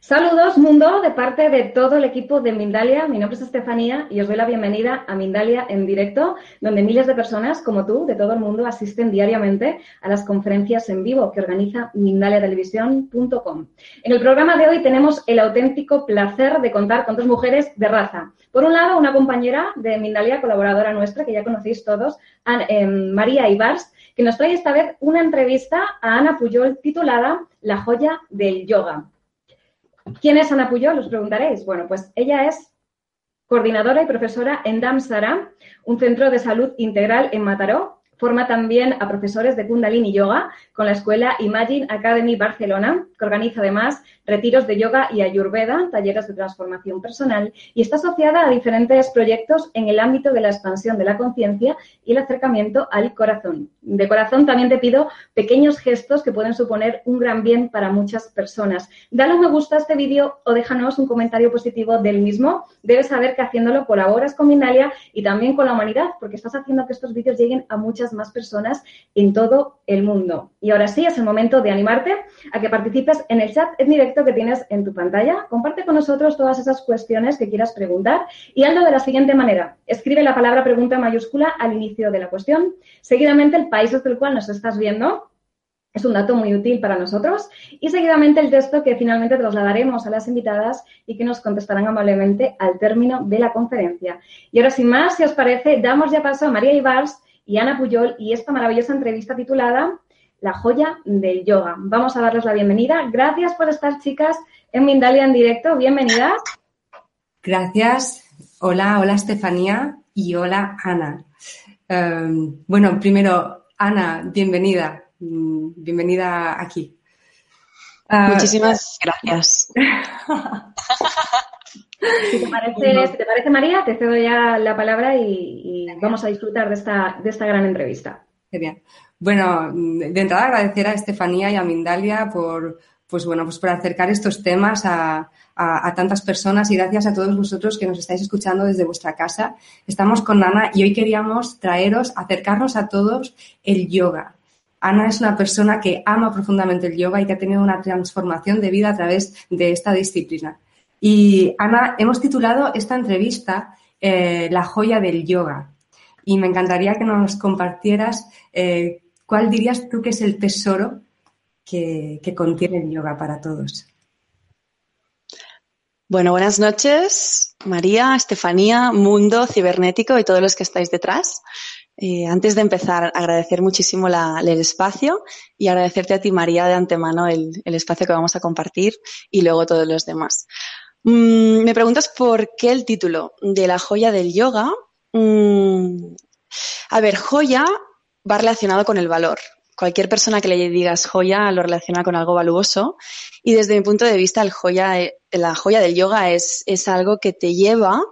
Saludos mundo de parte de todo el equipo de Mindalia. Mi nombre es Estefanía y os doy la bienvenida a Mindalia en directo, donde miles de personas como tú, de todo el mundo, asisten diariamente a las conferencias en vivo que organiza mindaliatelevisión.com. En el programa de hoy tenemos el auténtico placer de contar con dos mujeres de raza. Por un lado, una compañera de Mindalia, colaboradora nuestra, que ya conocéis todos, em, María Ibars, que nos trae esta vez una entrevista a Ana Puyol titulada La joya del yoga. ¿Quién es Ana Puyol? Os preguntaréis. Bueno, pues ella es coordinadora y profesora en Damsara, un centro de salud integral en Mataró, Forma también a profesores de Kundalini Yoga con la escuela Imagine Academy Barcelona, que organiza además retiros de yoga y ayurveda, talleres de transformación personal y está asociada a diferentes proyectos en el ámbito de la expansión de la conciencia y el acercamiento al corazón. De corazón también te pido pequeños gestos que pueden suponer un gran bien para muchas personas. Dale un me gusta a este vídeo o déjanos un comentario positivo del mismo. Debes saber que haciéndolo colaboras con Minalia y también con la humanidad, porque estás haciendo que estos vídeos lleguen a muchas más personas en todo el mundo. Y ahora sí, es el momento de animarte a que participes en el chat en directo que tienes en tu pantalla. Comparte con nosotros todas esas cuestiones que quieras preguntar y hazlo de la siguiente manera. Escribe la palabra pregunta mayúscula al inicio de la cuestión. Seguidamente el país desde el cual nos estás viendo es un dato muy útil para nosotros. Y seguidamente el texto que finalmente trasladaremos a las invitadas y que nos contestarán amablemente al término de la conferencia. Y ahora, sin más, si os parece, damos ya paso a María Ibars, y Ana Puyol y esta maravillosa entrevista titulada La joya del yoga. Vamos a darles la bienvenida. Gracias por estar, chicas, en Mindalia en directo. Bienvenidas. Gracias. Hola, hola Estefanía y hola Ana. Em, bueno, primero, Ana, bienvenida. Mm, bienvenida aquí. Ah, Muchísimas gracias. Si te, parece, María, te cedo ya la palabra y, vamos a disfrutar de esta, de esta gran entrevista. bien. Bueno, de entrada agradecer a Estefanía y a Mindalia por, pues bueno, pues por acercar estos temas a, tantas personas y gracias a todos vosotros que nos estáis escuchando desde vuestra casa. Estamos con Ana y hoy queríamos traeros, acercarnos a todos el yoga. Ana es una persona que ama profundamente el yoga y que ha tenido una transformación de vida a través de esta disciplina. Y Ana, hemos titulado esta entrevista eh, La joya del yoga. Y me encantaría que nos compartieras eh, cuál dirías tú que es el tesoro que, contiene el yoga para todos. Bueno, buenas noches, María, Estefanía, Mundo Cibernético y todos los que estáis detrás. Eh, antes de empezar, agradecer muchísimo el espacio y agradecerte a ti, María, de antemano el, espacio que vamos a compartir y luego todos los demás. Mm, me preguntas por qué el título de la joya del yoga. Mm, a ver, joya va relacionado con el valor. Cualquier persona que le digas joya lo relaciona con algo valuoso y desde mi punto de vista eh, la joya del yoga es, es algo que te lleva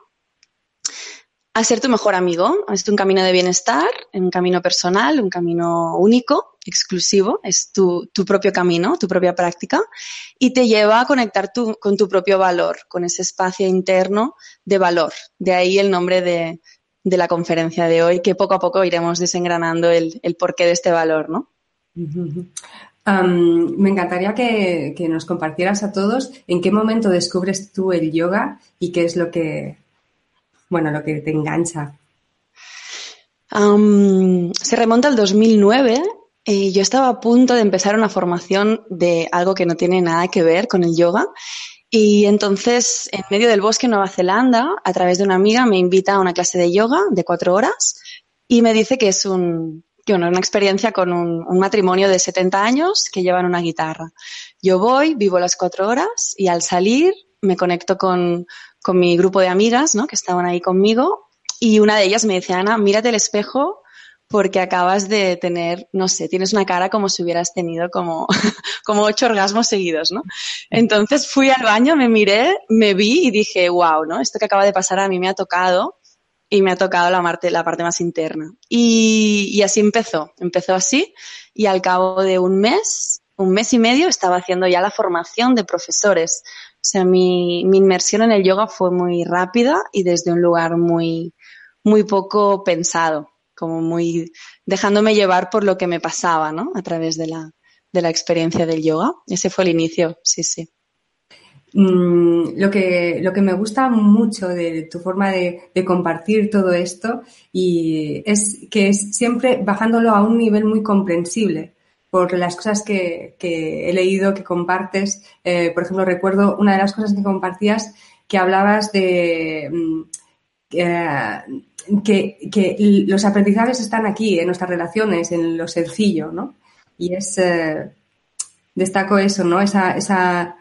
a ser tu mejor amigo. Es un camino de bienestar, un camino personal, un camino único, exclusivo. Es tu, propio camino, tu propia práctica y te lleva a conectar con tu propio valor, con ese espacio interno de valor. De ahí el nombre de, la conferencia de hoy, que poco a poco iremos desengranando el, porqué de este valor, ¿no? me encantaría que, que, nos compartieras a todos en qué momento descubres tú el yoga y qué es lo que, bueno, lo que te engancha? se remonta al 2009. y yo estaba a punto de empezar una formación de algo que no tiene nada que ver con el yoga. Y entonces, en medio del bosque en Nueva Zelanda, a través de una amiga, me invita a una clase de yoga de cuatro horas y me dice que es un, una experiencia con un, un, matrimonio de 70 años que llevan una guitarra. Yo voy, vivo las cuatro horas y al salir me conecto con, con mi grupo de amigas, ¿no? Que estaban ahí conmigo y una de ellas me dice, Ana, mírate el espejo porque acabas de tener, no sé, tienes una cara como si hubieras tenido como, como ocho orgasmos seguidos, ¿no? Entonces fui al baño, me miré, me vi y dije, wow, ¿no? Esto que acaba de pasar a mí me ha tocado y me ha tocado la parte, la parte más interna. Y, y así empezó, empezó así y al cabo de un mes, un mes y medio, estaba haciendo ya la formación de profesores. O sea, mi, mi inmersión en el yoga fue muy rápida y desde un lugar muy, muy poco pensado como muy dejándome llevar por lo que me pasaba, ¿no? A través de la, de la experiencia del yoga. Ese fue el inicio, sí, sí. Mm, lo, que, lo que me gusta mucho de tu forma de, compartir todo esto y es que es siempre bajándolo a un nivel muy comprensible por las cosas que, he leído, que compartes. Eh, por ejemplo, recuerdo una de las cosas que compartías que hablabas de... Mm, eh, que, los aprendizajes están aquí, en nuestras relaciones, en lo sencillo, ¿no? Y es, eh, destaco eso, ¿no? Esa, esa,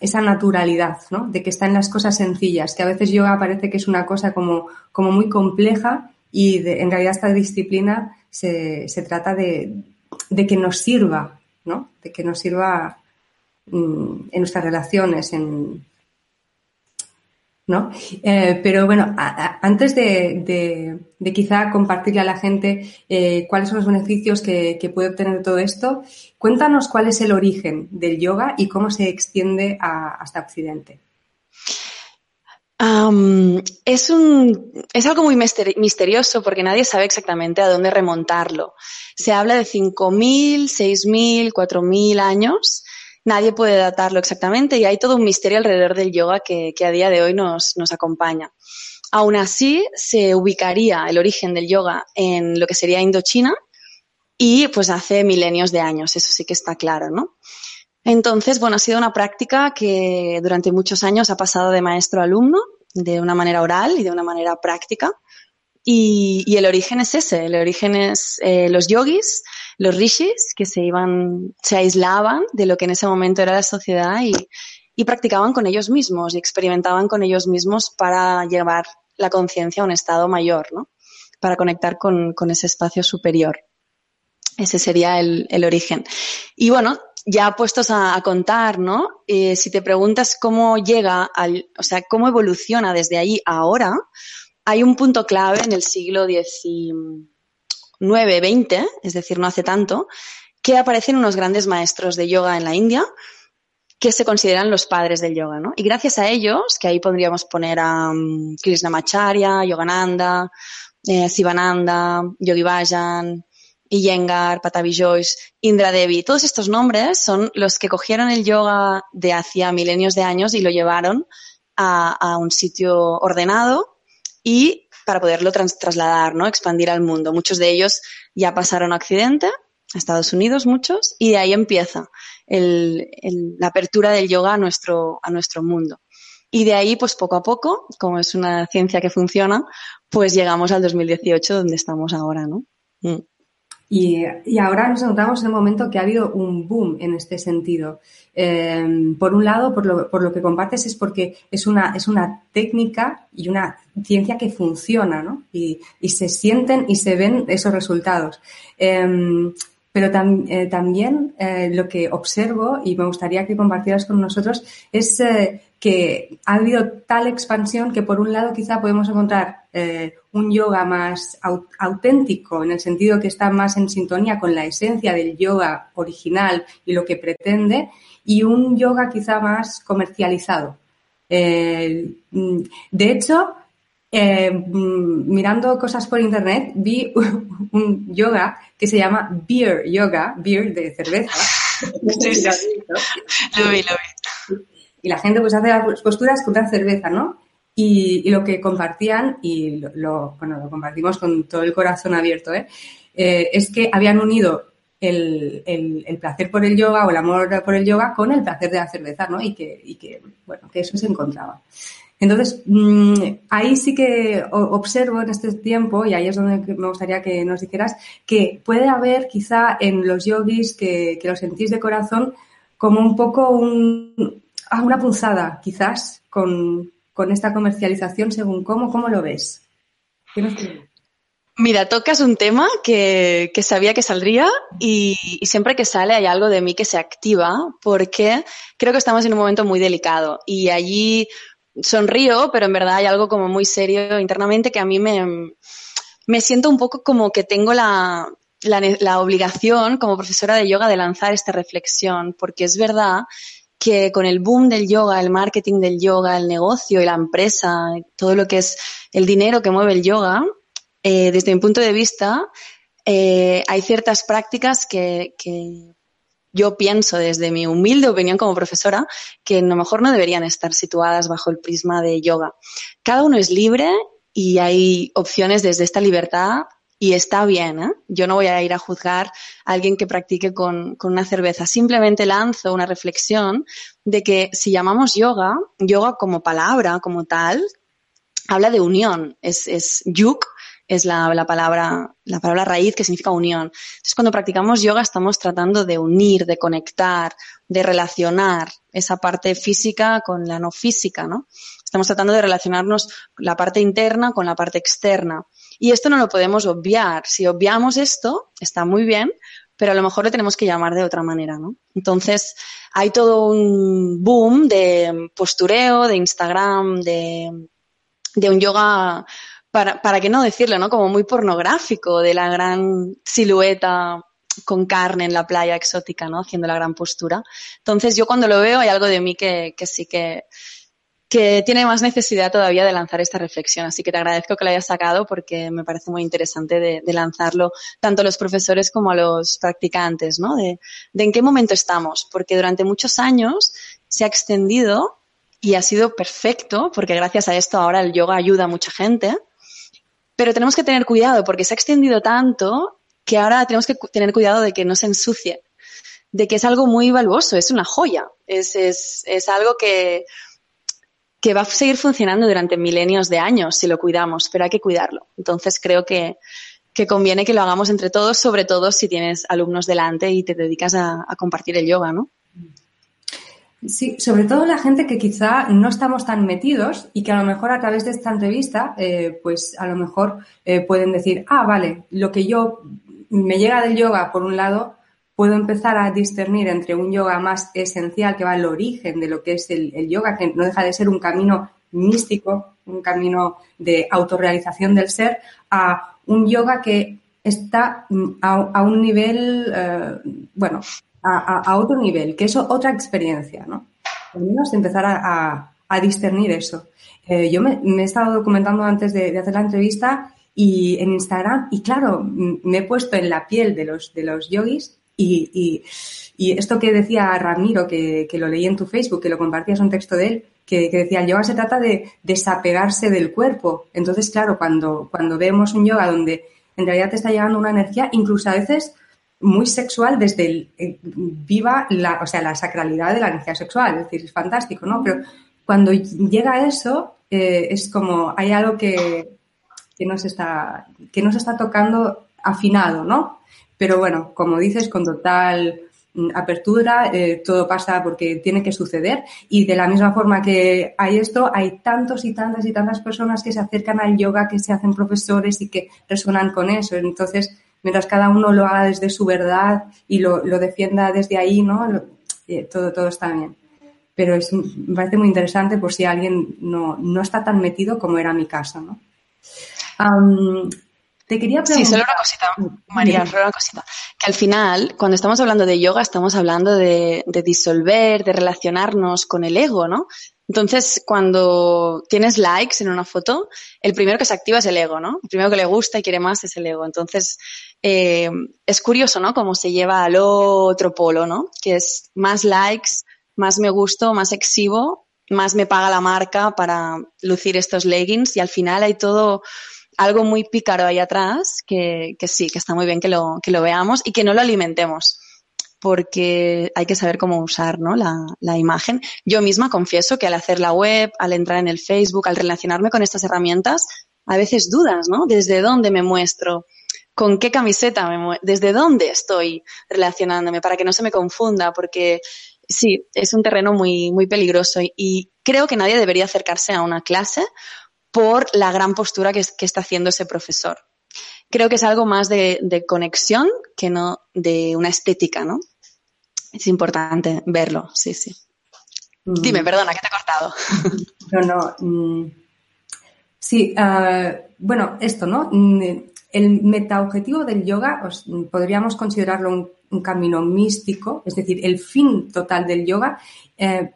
esa naturalidad, ¿no? De que está en las cosas sencillas, que a veces yoga parece que es una cosa como, como muy compleja y en realidad esta disciplina se, se trata de, de, que nos sirva, ¿no? De que nos sirva mm, en nuestras relaciones, en, ¿no? Eh, pero bueno, antes de, quizá compartirle a la gente eh, cuáles son los beneficios que, puede obtener todo esto, cuéntanos cuál es el origen del yoga y cómo se extiende hasta Occidente. Es, un, es algo muy misterioso porque nadie sabe exactamente a dónde remontarlo. Se habla de 5.000, 6.000, 4.000 años nadie puede datarlo exactamente y hay todo un misterio alrededor del yoga que, a día de hoy nos, acompaña. Aún así, se ubicaría el origen del yoga en lo que sería Indochina y pues hace milenios de años, eso sí que está claro, ¿no? Entonces, bueno, ha sido una práctica que durante muchos años ha pasado de maestro a alumno, de una manera oral y de una manera práctica. Y, el origen es ese, el origen es eh, los yogis, los rishis, que se iban, se aislaban de lo que en ese momento era la sociedad y, practicaban con ellos mismos y experimentaban con ellos mismos para llevar la conciencia a un estado mayor, ¿no? Para conectar con, con ese espacio superior. Ese sería el, el, origen. Y bueno, ya puestos a, contar, ¿no? Eh, si te preguntas cómo llega al, o sea, cómo evoluciona desde ahí a ahora, hay un punto clave en el siglo XIX, XX, es decir, no hace tanto, que aparecen unos grandes maestros de yoga en la India que se consideran los padres del yoga, ¿no? Y gracias a ellos, que ahí podríamos poner a um, Krishnamacharya, Yogananda, eh, Sivananda, Yogi Bhajan, Iyengar, Patabi Joyce, Indra Devi, todos estos nombres son los que cogieron el yoga de hacía milenios de años y lo llevaron a, a un sitio ordenado y para poderlo trasladar, ¿no? Expandir al mundo. Muchos de ellos ya pasaron a Occidente, a Estados Unidos muchos, y de ahí empieza la apertura del yoga a nuestro, a nuestro mundo. Y de ahí, pues poco a poco, como es una ciencia que funciona, pues llegamos al 2018 donde estamos ahora, ¿no? Mm. Y, ahora nos notamos en el momento que ha habido un boom en este sentido. Em, por un lado, por lo, por lo, que compartes, es porque es una, es una técnica y una ciencia que funciona, ¿no? Y, y se sienten y se ven esos resultados. Em, pero eh, también eh, lo que observo, y me gustaría que compartieras con nosotros, es eh, que ha habido tal expansión que por un lado quizá podemos encontrar un yoga más auténtico, en el sentido que está más en sintonía con la esencia del yoga original y lo que pretende, y un yoga quizá más comercializado. Mm, de hecho, eh, mm, mirando cosas por internet, vi un yoga que se llama beer yoga, beer de cerveza. Sí, sí, Lo vi, lo vi. Y la gente pues hace las posturas con la cerveza, ¿no? Y, lo que compartían, y lo, bueno, lo compartimos con todo el corazón abierto, ¿eh? eh es que habían unido el, placer por el yoga o el amor por el yoga con el placer de la cerveza, ¿no? Y que eso se encontraba. Entonces, mm, ahí sí que observo en este tiempo, y ahí es donde me gustaría que nos dijeras, que puede haber quizá en los yogis que, que lo sentís de corazón como un poco un, ah, una punzada, quizás, con, con esta comercialización, según cómo, cómo lo ves. Mira, tocas un tema que, sabía que saldría y, siempre que sale hay algo de mí que se activa porque creo que estamos en un momento muy delicado y allí sonrío, pero en verdad hay algo como muy serio internamente que a mí me, me siento un poco como que tengo la, la, obligación como profesora de yoga de lanzar esta reflexión porque es verdad que con el boom del yoga, el marketing del yoga, el negocio y la empresa, todo lo que es el dinero que mueve el yoga, eh, desde mi punto de vista, eh, hay ciertas prácticas que, yo pienso desde mi humilde opinión como profesora que a lo mejor no deberían estar situadas bajo el prisma de yoga. Cada uno es libre y hay opciones desde esta libertad y está bien. ¿eh? Yo no voy a ir a juzgar a alguien que practique con, con, una cerveza. Simplemente lanzo una reflexión de que si llamamos yoga, yoga como palabra, como tal, habla de unión. Es, es yuk, es la, la, palabra, la palabra raíz que significa unión. Entonces, cuando practicamos yoga estamos tratando de unir, de conectar, de relacionar esa parte física con la no física, ¿no? Estamos tratando de relacionarnos la parte interna con la parte externa. Y esto no lo podemos obviar. Si obviamos esto, está muy bien, pero a lo mejor lo tenemos que llamar de otra manera, ¿no? Entonces, hay todo un boom de postureo, de Instagram, de, de un yoga para, para qué no decirlo, ¿no? Como muy pornográfico de la gran silueta con carne en la playa exótica, ¿no? Haciendo la gran postura. Entonces yo cuando lo veo hay algo de mí que, que sí que, que tiene más necesidad todavía de lanzar esta reflexión. Así que te agradezco que lo hayas sacado porque me parece muy interesante de, de lanzarlo tanto a los profesores como a los practicantes, ¿no? De, en qué momento estamos. Porque durante muchos años se ha extendido y ha sido perfecto porque gracias a esto ahora el yoga ayuda a mucha gente pero tenemos que tener cuidado porque se ha extendido tanto que ahora tenemos que tener cuidado de que no se ensucie, de que es algo muy valuoso, es una joya, es, es, es algo que, que va a seguir funcionando durante milenios de años si lo cuidamos, pero hay que cuidarlo. Entonces creo que, que conviene que lo hagamos entre todos, sobre todo si tienes alumnos delante y te dedicas a, compartir el yoga, ¿no? Sí, sobre todo la gente que quizá no estamos tan metidos y que a lo mejor a través de esta entrevista, eh, pues a lo mejor eh, pueden decir, ah, vale, lo que yo me llega del yoga, por un lado, puedo empezar a discernir entre un yoga más esencial que va al origen de lo que es el, yoga, que no deja de ser un camino místico, un camino de autorrealización del ser, a un yoga que está mm, a, a un nivel, eh, bueno, a, otro nivel, que es otra experiencia, ¿no? Al menos empezar a, discernir eso. Eh, yo me, he estado documentando antes de, hacer la entrevista y en Instagram, y claro, me he puesto en la piel de los, de los yogis y, esto que decía Ramiro, que, lo leí en tu Facebook, que lo compartías un texto de él, que, decía, el yoga se trata de desapegarse del cuerpo. Entonces, claro, cuando, cuando vemos un yoga donde en realidad te está llegando una energía, incluso a veces muy sexual desde el eh, viva la, o sea, la sacralidad de la energía sexual, es decir, es fantástico, ¿no? Pero cuando llega eso, eh, es como hay algo que, que nos está, que nos está tocando afinado, ¿no? Pero bueno, como dices, con total mm, apertura, eh, todo pasa porque tiene que suceder y de la misma forma que hay esto, hay tantos y tantas y tantas personas que se acercan al yoga, que se hacen profesores y que resuenan con eso. Entonces, mientras cada uno lo haga desde su verdad y lo, defienda desde ahí, ¿no? Eh, todo, todo está bien. Pero es, me parece muy interesante por si alguien no, no está tan metido como era mi caso, ¿no? Te quería preguntar... Sí, solo una cosita, María, solo una cosita. Que al final, cuando estamos hablando de yoga, estamos hablando de, de disolver, de relacionarnos con el ego, ¿no? Entonces, cuando tienes likes en una foto, el primero que se activa es el ego, ¿no? El primero que le gusta y quiere más es el ego. Entonces, eh, es curioso, ¿no? Cómo se lleva al otro polo, ¿no? Que es más likes, más me gusto, más exhibo, más me paga la marca para lucir estos leggings y al final hay todo algo muy pícaro ahí atrás que, sí, que está muy bien que lo, que lo veamos y que no lo alimentemos porque hay que saber cómo usar ¿no? la, la, imagen. Yo misma confieso que al hacer la web, al entrar en el Facebook, al relacionarme con estas herramientas, a veces dudas, ¿no? ¿Desde dónde me muestro? ¿Con qué camiseta me muestro? ¿Desde dónde estoy relacionándome? Para que no se me confunda, porque sí, es un terreno muy, muy peligroso y creo que nadie debería acercarse a una clase por la gran postura que, que está haciendo ese profesor. Creo que es algo más de, de conexión que no de una estética, ¿no? Es importante verlo, sí, sí. Mm. Dime, perdona, que te he cortado. No, no. Mm. Sí, uh, bueno, esto, ¿no? Mm, el metaobjetivo del yoga os, podríamos considerarlo un, un, camino místico, es decir, el fin total del yoga, eh,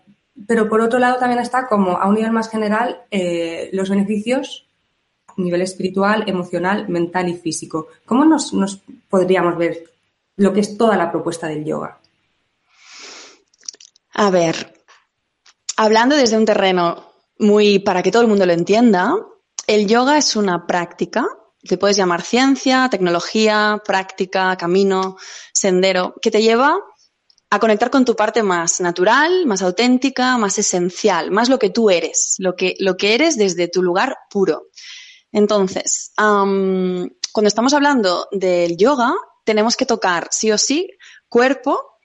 pero por otro lado también está como a un nivel más general eh, los beneficios a nivel espiritual, emocional, mental y físico. ¿Cómo nos, nos podríamos ver lo que es toda la propuesta del yoga? A ver, hablando desde un terreno muy para que todo el mundo lo entienda, el yoga es una práctica, te puedes llamar ciencia, tecnología, práctica, camino, sendero, que te lleva a conectar con tu parte más natural, más auténtica, más esencial, más lo que tú eres, lo que, lo que eres desde tu lugar puro. Entonces, cuando estamos hablando del yoga, tenemos que tocar sí o sí cuerpo,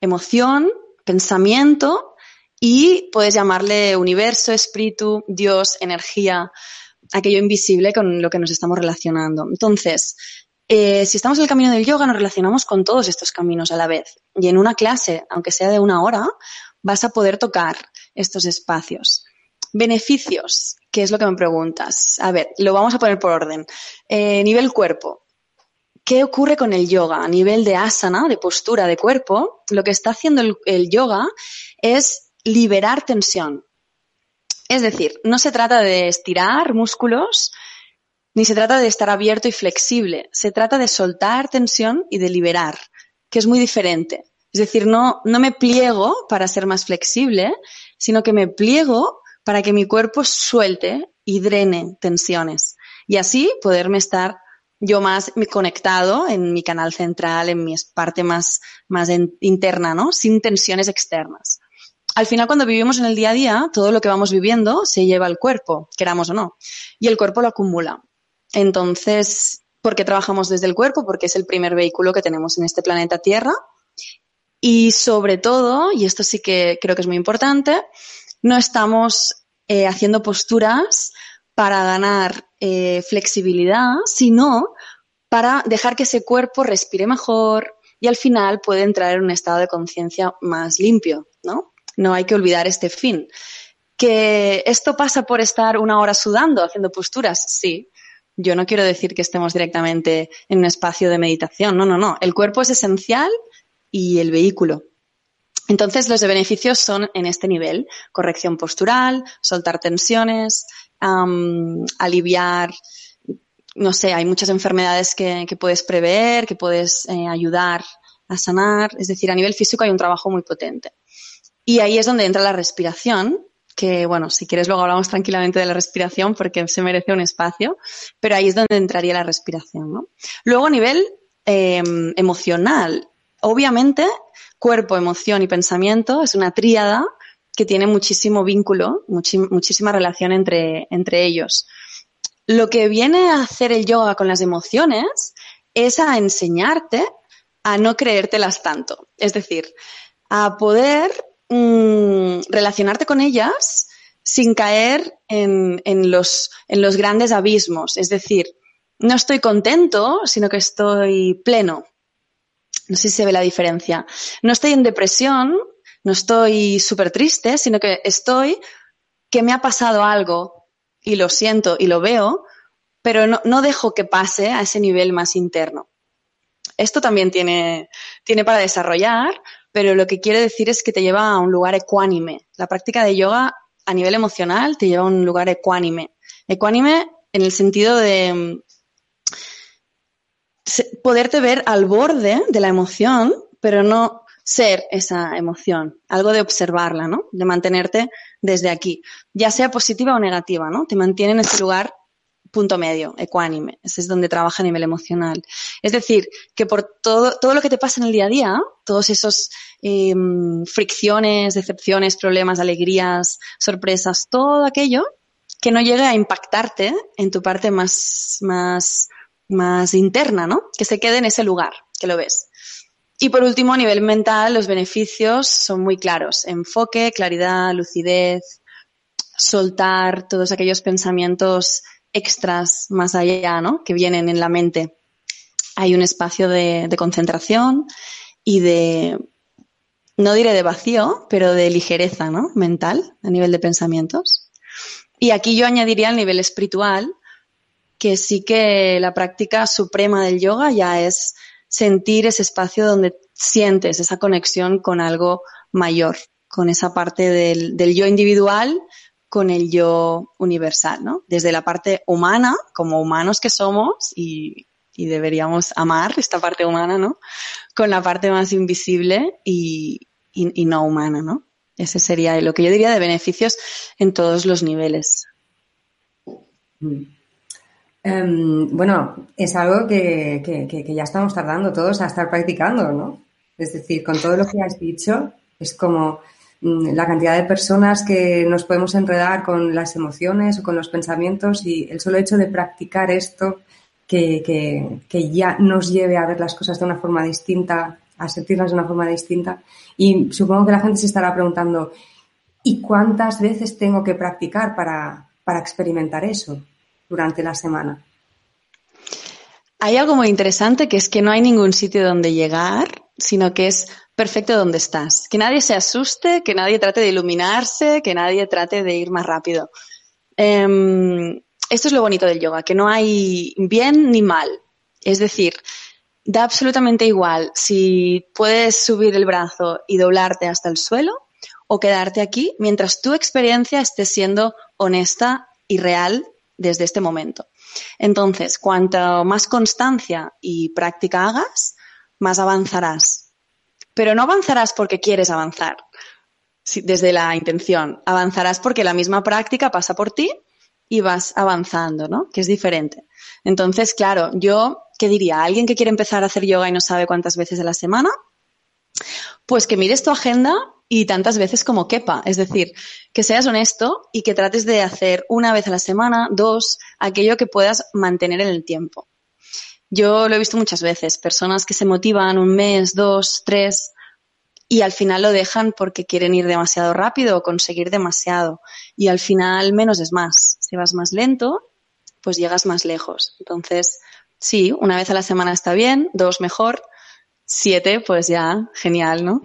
emoción, pensamiento y puedes llamarle universo, espíritu, Dios, energía, aquello invisible con lo que nos estamos relacionando. Entonces, eh, si estamos en el camino del yoga, nos relacionamos con todos estos caminos a la vez. Y en una clase, aunque sea de una hora, vas a poder tocar estos espacios. Beneficios, ¿qué es lo que me preguntas? A ver, lo vamos a poner por orden. Eh, nivel cuerpo. ¿Qué ocurre con el yoga? A nivel de asana, de postura de cuerpo, lo que está haciendo el yoga es liberar tensión. Es decir, no se trata de estirar músculos, ni se trata de estar abierto y flexible, se trata de soltar tensión y de liberar, que es muy diferente. Es decir, no, no me pliego para ser más flexible, sino que me pliego para que mi cuerpo suelte y drene tensiones. Y así poderme estar yo más conectado en mi canal central, en mi parte más, más interna, ¿no? Sin tensiones externas. Al final, cuando vivimos en el día a día, todo lo que vamos viviendo se lleva al cuerpo, queramos o no. Y el cuerpo lo acumula. Entonces, ¿por qué trabajamos desde el cuerpo? Porque es el primer vehículo que tenemos en este planeta Tierra. Y sobre todo, y esto sí que creo que es muy importante, no estamos eh, haciendo posturas para ganar eh, flexibilidad, sino para dejar que ese cuerpo respire mejor y al final puede entrar en un estado de conciencia más limpio, ¿no? No hay que olvidar este fin. ¿Que esto pasa por estar una hora sudando, haciendo posturas? Sí, yo no quiero decir que estemos directamente en un espacio de meditación, no, no, no. El cuerpo es esencial y el vehículo. Entonces, los beneficios son en este nivel. Corrección postural, soltar tensiones, aliviar, no sé, hay muchas enfermedades que, puedes prever, que puedes eh, ayudar a sanar. Es decir, a nivel físico hay un trabajo muy potente. Y ahí es donde entra la respiración, que bueno, si quieres luego hablamos tranquilamente de la respiración porque se merece un espacio, pero ahí es donde entraría la respiración. Luego a nivel em, emocional, obviamente cuerpo, emoción y pensamiento es una tríada que tiene muchísimo vínculo, muchísima relación entre, entre ellos. Lo que viene a hacer el yoga con las emociones es a enseñarte a no creértelas tanto. Es decir, a poder Mm, relacionarte con ellas sin caer en, los, grandes abismos. Es decir, no estoy contento, sino que estoy pleno. No sé si se ve la diferencia. No estoy en depresión, no estoy súper triste, sino que estoy que me ha pasado algo y lo siento y lo veo, pero no, no dejo que pase a ese nivel más interno. Esto también tiene, tiene para desarrollar, pero lo que quiere decir es que te lleva a un lugar ecuánime. La práctica de yoga a nivel emocional te lleva a un lugar ecuánime. Ecuánime en el sentido de mm, poderte ver al borde de la emoción, pero no ser esa emoción, algo de observarla, ¿no? De mantenerte desde aquí, ya sea positiva o negativa, ¿no? Te mantiene en ese lugar punto medio, ecuánime. Ese es donde trabaja a nivel emocional. Es decir, que por todo, todo lo que te pasa en el día a día, todos esos em, fricciones, decepciones, problemas, alegrías, sorpresas, todo aquello, que no llegue a impactarte en tu parte más, más, más interna, ¿no? Que se quede en ese lugar, que lo ves. Y por último, a nivel mental, los beneficios son muy claros. Enfoque, claridad, lucidez, soltar todos aquellos pensamientos extras más allá, ¿no? Que vienen en la mente. Hay un espacio de, de concentración y de, no diré de vacío, pero de ligereza, ¿no? Mental, a nivel de pensamientos. Y aquí yo añadiría el nivel espiritual, que sí que la práctica suprema del yoga ya es sentir ese espacio donde sientes esa conexión con algo mayor, con esa parte del, yo individual con el yo universal, ¿no? Desde la parte humana, como humanos que somos y, deberíamos amar esta parte humana, ¿no? Con la parte más invisible y, no humana, ¿no? Ese sería lo que yo diría de beneficios en todos los niveles. Mm. Em, bueno, es algo que, que, ya estamos tardando todos a estar practicando, ¿no? Es decir, con todo lo que has dicho, es como la cantidad de personas que nos podemos enredar con las emociones o con los pensamientos y el solo hecho de practicar esto que, ya nos lleve a ver las cosas de una forma distinta, a sentirlas de una forma distinta. Y supongo que la gente se estará preguntando, ¿y cuántas veces tengo que practicar para, para experimentar eso durante la semana? Hay algo muy interesante que es que no hay ningún sitio donde llegar, sino que es perfecto donde estás. Que nadie se asuste, que nadie trate de iluminarse, que nadie trate de ir más rápido. Em, esto es lo bonito del yoga, que no hay bien ni mal. Es decir, da absolutamente igual si puedes subir el brazo y doblarte hasta el suelo o quedarte aquí mientras tu experiencia esté siendo honesta y real desde este momento. Entonces, cuanto más constancia y práctica hagas, más avanzarás pero no avanzarás porque quieres avanzar desde la intención. Avanzarás porque la misma práctica pasa por ti y vas avanzando, ¿no? Que es diferente. Entonces, claro, yo, ¿qué diría? ¿Alguien que quiere empezar a hacer yoga y no sabe cuántas veces a la semana? Pues que mires tu agenda y tantas veces como quepa. Es decir, que seas honesto y que trates de hacer una vez a la semana, dos, aquello que puedas mantener en el tiempo. Yo lo he visto muchas veces, personas que se motivan un mes, dos, tres y al final lo dejan porque quieren ir demasiado rápido o conseguir demasiado. Y al final menos es más. Si vas más lento, pues llegas más lejos. Entonces, sí, una vez a la semana está bien, dos mejor, siete, pues ya, genial, ¿no?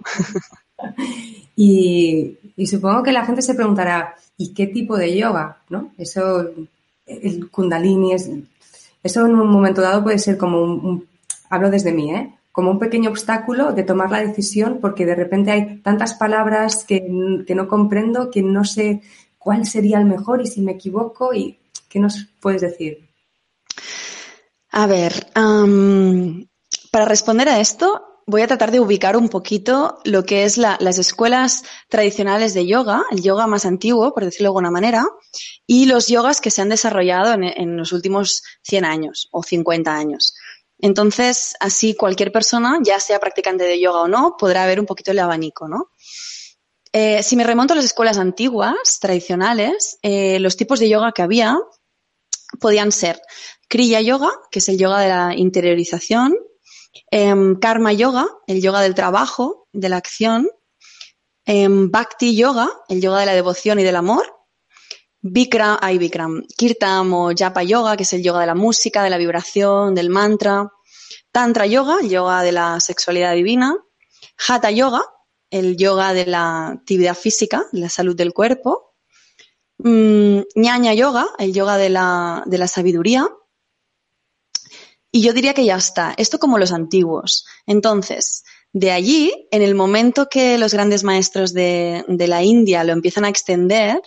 y, supongo que la gente se preguntará, ¿y qué tipo de yoga? ¿No? Eso, el kundalini es, eso en un momento dado puede ser como un, hablo desde mí, ¿eh? como un pequeño obstáculo de tomar la decisión porque de repente hay tantas palabras que, no comprendo, que no sé cuál sería el mejor y si me equivoco y ¿qué nos puedes decir? A ver, para responder a esto, voy a tratar de ubicar un poquito lo que es las escuelas tradicionales de yoga, el yoga más antiguo, por decirlo de alguna manera, y los yogas que se han desarrollado en, los últimos 100 años o 50 años. Entonces, así cualquier persona, ya sea practicante de yoga o no, podrá ver un poquito el abanico, ¿no? Eh, si me remonto a las escuelas antiguas, tradicionales, eh, los tipos de yoga que había podían ser Kriya Yoga, que es el yoga de la interiorización, Em, karma Yoga, el yoga del trabajo, de la acción. Em, Bhakti Yoga, el yoga de la devoción y del amor. Bikram, ay Bikram, Kirtam o Japa Yoga, que es el yoga de la música, de la vibración, del mantra. Tantra Yoga, el yoga de la sexualidad divina. Hatha Yoga, el yoga de la actividad física, de la salud del cuerpo. Mm, Ñaña Yoga, el yoga de la sabiduría. Y yo diría que ya está. Esto como los antiguos. Entonces, de allí, en el momento que los grandes maestros de, la India lo empiezan a extender,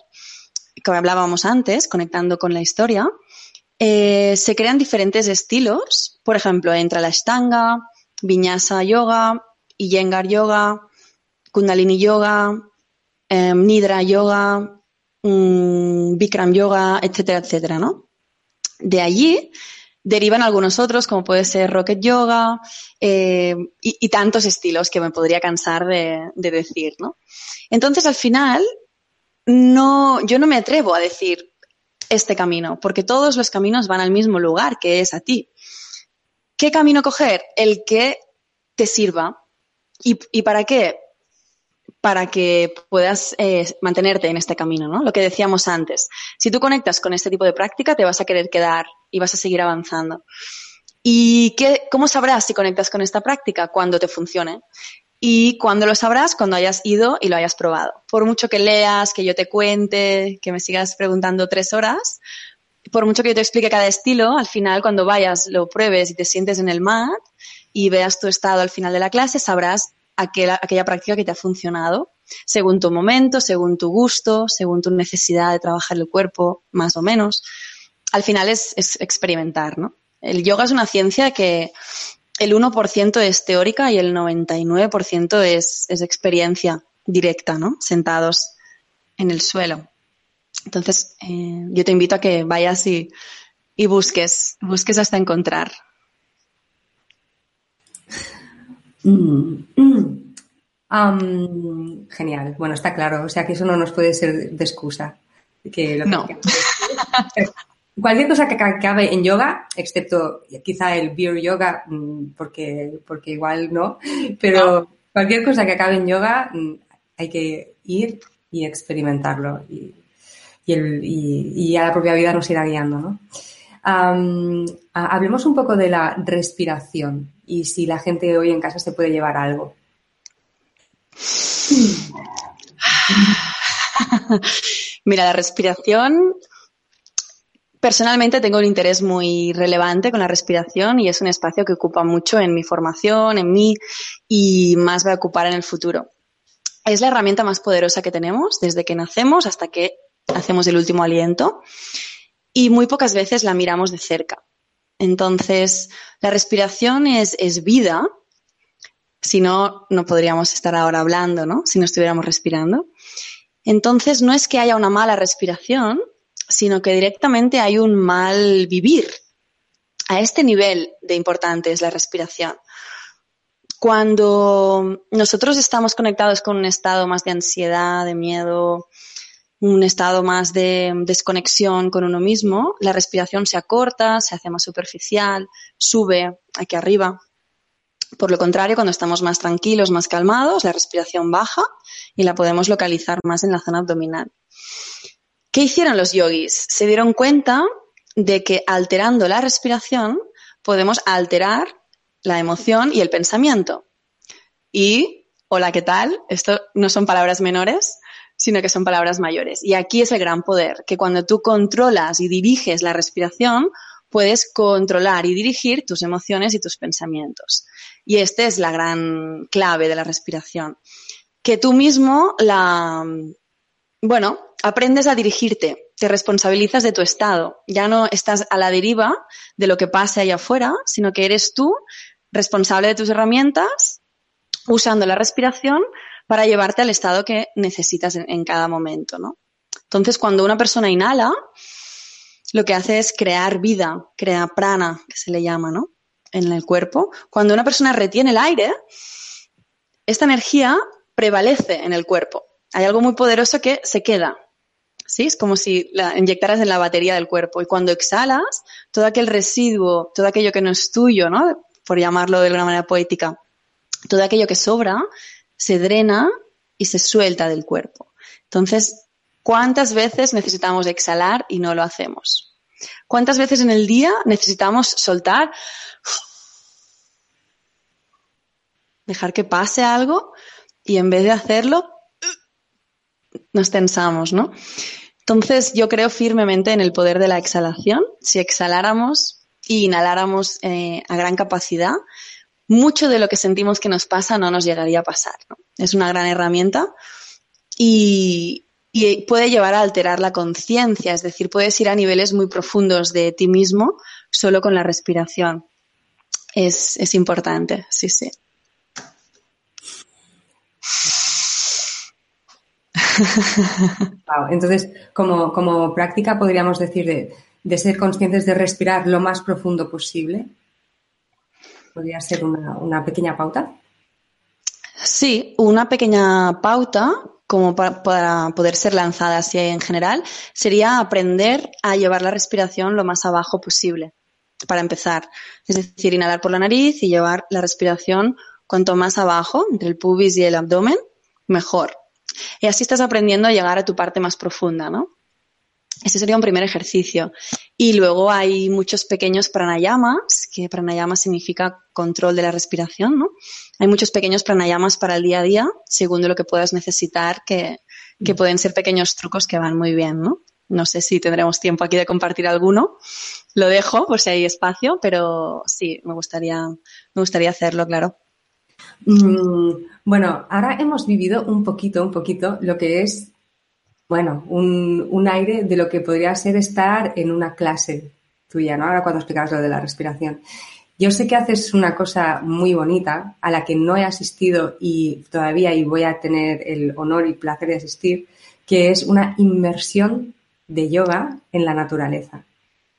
como hablábamos antes, conectando con la historia, eh, se crean diferentes estilos. Por ejemplo, entra la Ashtanga, Vinyasa Yoga, Iyengar Yoga, Kundalini Yoga, em, Nidra Yoga, mm, Bikram Yoga, etcétera, etcétera, ¿no? De allí derivan algunos otros, como puede ser Rocket Yoga eh, y, tantos estilos que me podría cansar de, decir, ¿no? Entonces, al final, no, yo no me atrevo a decir este camino, porque todos los caminos van al mismo lugar, que es a ti. ¿Qué camino coger? El que te sirva. ¿Y, y para qué? Para que puedas eh, mantenerte en este camino, ¿no? Lo que decíamos antes. Si tú conectas con este tipo de práctica, te vas a querer quedar y vas a seguir avanzando. ¿Y qué, cómo sabrás si conectas con esta práctica? Cuando te funcione. ¿Y cuándo lo sabrás? Cuando hayas ido y lo hayas probado. Por mucho que leas, que yo te cuente, que me sigas preguntando tres horas, por mucho que yo te explique cada estilo, al final cuando vayas, lo pruebes y te sientes en el mat y veas tu estado al final de la clase, sabrás aquella, aquella práctica que te ha funcionado según tu momento, según tu gusto, según tu necesidad de trabajar el cuerpo, más o menos. Al final es, experimentar, ¿no? El yoga es una ciencia que el 1% es teórica y el 99% es, es experiencia directa, ¿no? Sentados en el suelo. Entonces, eh, yo te invito a que vayas y, y busques, busques hasta encontrar. Mm, mm. genial. Bueno, está claro. O sea que eso no nos puede ser de excusa. Que no. cualquier cosa que acabe en yoga, excepto quizá el beer yoga, porque, porque igual no, pero cualquier cosa que acabe en yoga hay que ir y experimentarlo y, y, el, y, a la propia vida nos irá guiando, ¿no? hablemos un poco de la respiración y si la gente hoy en casa se puede llevar algo. Mira, la respiración, personalmente tengo un interés muy relevante con la respiración y es un espacio que ocupa mucho en mi formación, en mí y más va a ocupar en el futuro. Es la herramienta más poderosa que tenemos desde que nacemos hasta que hacemos el último aliento y muy pocas veces la miramos de cerca. Entonces, la respiración es, vida, si no, no podríamos estar ahora hablando, ¿no? Si no estuviéramos respirando. Entonces, no es que haya una mala respiración, sino que directamente hay un mal vivir. A este nivel de importante es la respiración. Cuando nosotros estamos conectados con un estado más de ansiedad, de miedo, un estado más de desconexión con uno mismo, la respiración se acorta, se hace más superficial, sube aquí arriba. Por lo contrario, cuando estamos más tranquilos, más calmados, la respiración baja y la podemos localizar más en la zona abdominal. ¿Qué hicieron los yogis? Se dieron cuenta de que alterando la respiración podemos alterar la emoción y el pensamiento. Y, hola, ¿qué tal? Esto no son palabras menores, sino que son palabras mayores. Y aquí es el gran poder, que cuando tú controlas y diriges la respiración, puedes controlar y dirigir tus emociones y tus pensamientos. Y esta es la gran clave de la respiración. Que tú mismo la, bueno, aprendes a dirigirte, te responsabilizas de tu estado. Ya no estás a la deriva de lo que pase allá afuera, sino que eres tú responsable de tus herramientas, usando la respiración para llevarte al estado que necesitas en, cada momento, ¿no? Entonces, cuando una persona inhala, lo que hace es crear vida, crea prana, que se le llama, ¿no? En el cuerpo. Cuando una persona retiene el aire, esta energía prevalece en el cuerpo. Hay algo muy poderoso que se queda. ¿Sí? Es como si la inyectaras en la batería del cuerpo. Y cuando exhalas, todo aquel residuo, todo aquello que no es tuyo, ¿no? Por llamarlo de alguna manera poética, todo aquello que sobra, se drena y se suelta del cuerpo. Entonces, ¿cuántas veces necesitamos exhalar y no lo hacemos? ¿Cuántas veces en el día necesitamos soltar? Dejar que pase algo y en vez de hacerlo, nos tensamos, ¿no? Entonces, yo creo firmemente en el poder de la exhalación. Si exhaláramos y inhaláramos eh, a gran capacidad, mucho de lo que sentimos que nos pasa no nos llegaría a pasar. Es una gran herramienta y, puede llevar a alterar la conciencia, es decir, puedes ir a niveles muy profundos de ti mismo solo con la respiración. Es, es importante, sí, sí. Entonces, como, como, práctica podríamos decir de, de ser conscientes de respirar lo más profundo posible podría ser una, pequeña pauta. Sí, una pequeña pauta como para, poder ser lanzada así en general, sería aprender a llevar la respiración lo más abajo posible, para empezar. Es decir, inhalar por la nariz y llevar la respiración cuanto más abajo, entre el pubis y el abdomen, mejor. Y así estás aprendiendo a llegar a tu parte más profunda, ¿no? Ese sería un primer ejercicio. Y luego hay muchos pequeños pranayamas, que pranayama significa control de la respiración, ¿no? Hay muchos pequeños pranayamas para el día a día, según lo que puedas necesitar, que, que pueden ser pequeños trucos que van muy bien, ¿no? No sé si tendremos tiempo aquí de compartir alguno. Lo dejo por si hay espacio, pero sí, me gustaría, me gustaría hacerlo, claro. Mm, bueno, ahora hemos vivido un poquito, un poquito lo que es bueno, un, aire de lo que podría ser estar en una clase tuya, ¿no? Ahora cuando explicabas lo de la respiración. Yo sé que haces una cosa muy bonita a la que no he asistido y todavía y voy a tener el honor y placer de asistir, que es una inmersión de yoga en la naturaleza.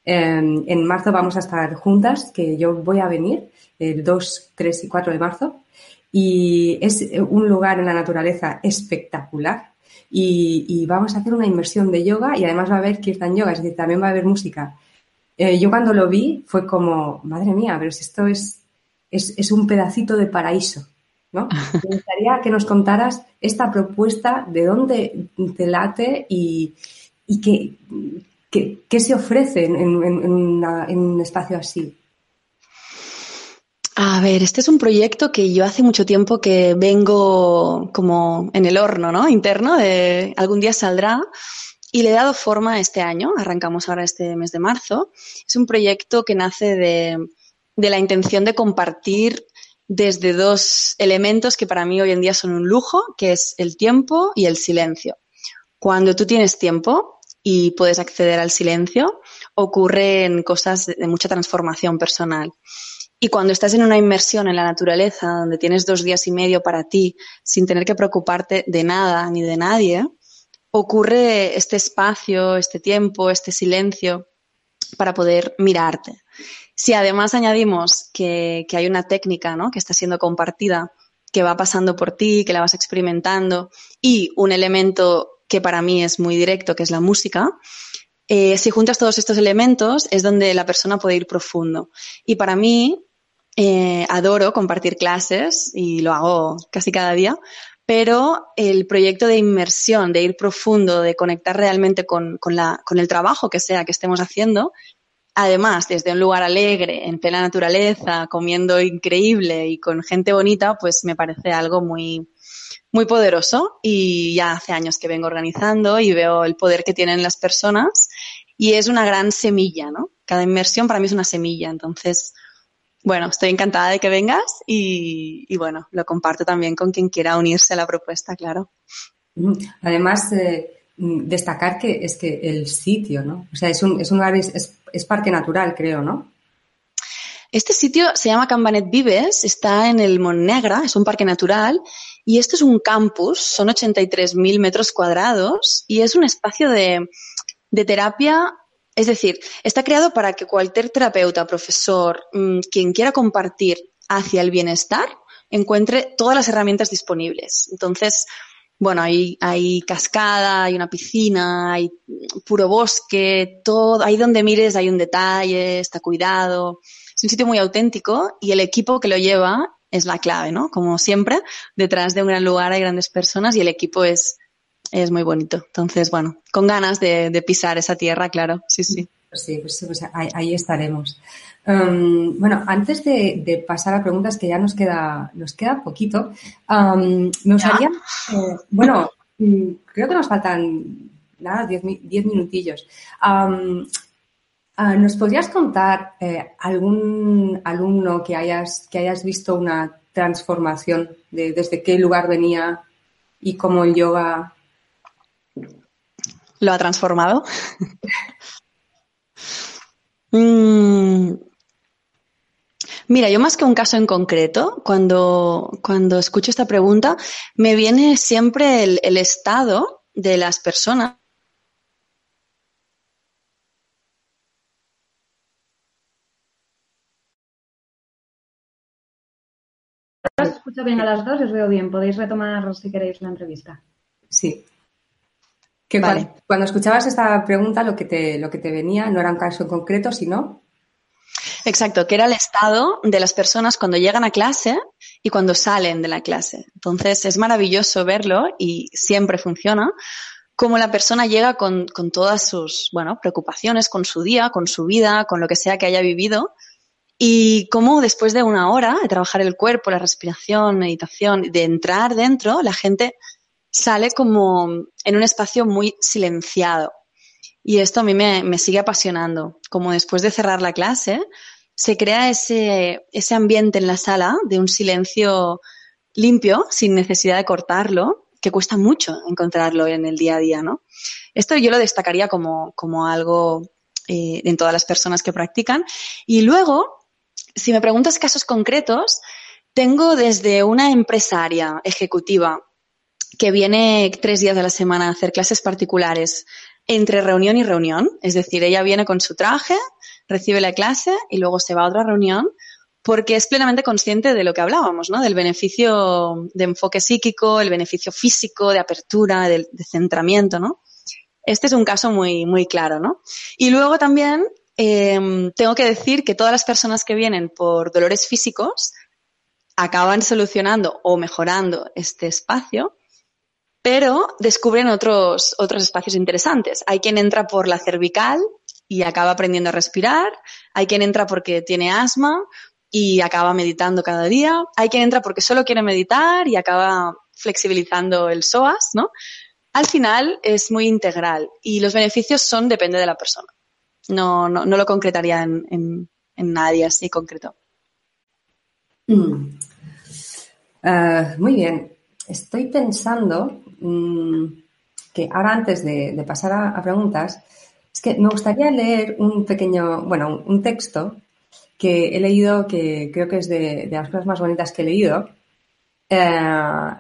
Em, en marzo vamos a estar juntas, que yo voy a venir el 2, 3 y 4 de marzo. Y es un lugar en la naturaleza espectacular y, vamos a hacer una inmersión de yoga y además va a haber Kirtan Yoga, es decir, también va a haber música. Eh, yo cuando lo vi fue como, madre mía, pero si esto es, es, un pedacito de paraíso, ¿no? Me gustaría que nos contaras esta propuesta, de dónde te late y, y qué, se ofrece en, en un espacio así. A ver, este es un proyecto que yo hace mucho tiempo que vengo como en el horno, ¿no? Interno, de algún día saldrá. Y le he dado forma este año, arrancamos ahora este mes de marzo. Es un proyecto que nace de, de la intención de compartir desde dos elementos que para mí hoy en día son un lujo, que es el tiempo y el silencio. Cuando tú tienes tiempo y puedes acceder al silencio, ocurren cosas de mucha transformación personal. Y cuando estás en una inmersión en la naturaleza, donde tienes dos días y medio para ti, sin tener que preocuparte de nada ni de nadie, ocurre este espacio, este tiempo, este silencio para poder mirarte. Si además añadimos que, hay una técnica ¿no? que está siendo compartida, que va pasando por ti, que la vas experimentando, y un elemento que para mí es muy directo, que es la música, eh, si juntas todos estos elementos es donde la persona puede ir profundo. Y para mí eh, adoro compartir clases y lo hago casi cada día, pero el proyecto de inmersión, de ir profundo, de conectar realmente con, la, con el trabajo que sea que estemos haciendo, además desde un lugar alegre, en plena naturaleza, comiendo increíble y con gente bonita, pues me parece algo muy, muy poderoso y ya hace años que vengo organizando y veo el poder que tienen las personas y es una gran semilla, ¿no? Cada inmersión para mí es una semilla, entonces bueno, estoy encantada de que vengas y, bueno, lo comparto también con quien quiera unirse a la propuesta, claro. Además, eh, destacar que es que el sitio, ¿no? O sea, es un, es un lugar, es, es, parque natural, creo, ¿no? Este sitio se llama Campanet Vives, está en el Montnegra, es un parque natural y esto es un campus, son 83.000 metros cuadrados y es un espacio de, de terapia es decir, está creado para que cualquier terapeuta, profesor, mm, quien quiera compartir hacia el bienestar, encuentre todas las herramientas disponibles. Entonces, bueno, hay, hay cascada, hay una piscina, hay puro bosque, todo, ahí donde mires hay un detalle, está cuidado. Es un sitio muy auténtico y el equipo que lo lleva es la clave, ¿no? Como siempre, detrás de un gran lugar hay grandes personas y el equipo es, es muy bonito. Entonces, bueno, con ganas de, pisar esa tierra, claro, sí, sí. Pues sí, pues, pues ahí, estaremos. Um, bueno, antes de, pasar a preguntas que ya nos queda, nos queda poquito, um, me gustaría, eh, bueno, mm, creo que nos faltan nada, diez, minutillos. Um, ¿Nos podrías contar eh, algún alumno que hayas, que hayas visto una transformación de, desde qué lugar venía y cómo el yoga lo ha transformado. Mm. Mira, yo más que un caso en concreto, cuando, cuando escucho esta pregunta, me viene siempre el, estado de las personas escucha bien a las dos, os veo bien. Podéis retomar si queréis la entrevista. Sí cuando, escuchabas esta pregunta, lo que, te, lo que te venía no era un caso en concreto, sino. Exacto, que era el estado de las personas cuando llegan a clase y cuando salen de la clase. Entonces es maravilloso verlo y siempre funciona cómo la persona llega con, con, todas sus, bueno, preocupaciones, con su día, con su vida, con lo que sea que haya vivido, y cómo después de una hora de trabajar el cuerpo, la respiración, meditación, de entrar dentro, la gente sale como en un espacio muy silenciado. Y esto a mí me, sigue apasionando, como después de cerrar la clase, se crea ese, ese ambiente en la sala de un silencio limpio, sin necesidad de cortarlo, que cuesta mucho encontrarlo en el día a día, ¿no? Esto yo lo destacaría como, como algo eh, en todas las personas que practican. Y luego, si me preguntas casos concretos, tengo desde una empresaria ejecutiva que viene tres días de la semana a hacer clases particulares entre reunión y reunión. Es decir, ella viene con su traje, recibe la clase y luego se va a otra reunión porque es plenamente consciente de lo que hablábamos, ¿no? Del beneficio de enfoque psíquico, el beneficio físico, de apertura, de, centramiento, ¿no? Este es un caso muy, muy claro, ¿no? Y luego también eh, tengo que decir que todas las personas que vienen por dolores físicos acaban solucionando o mejorando este espacio pero descubren otros, otros espacios interesantes. Hay quien entra por la cervical y acaba aprendiendo a respirar, hay quien entra porque tiene asma y acaba meditando cada día, hay quien entra porque solo quiere meditar y acaba flexibilizando el psoas, ¿no? Al final es muy integral y los beneficios son depende de la persona. No, no, no lo concretaría en, en, en, nadie así concreto. Mm. Uh, muy bien. Estoy pensando Mm, que ahora antes de, pasar a, preguntas, es que me gustaría leer un pequeño, bueno, un, texto que he leído, que creo que es de, las cosas más bonitas que he leído, eh,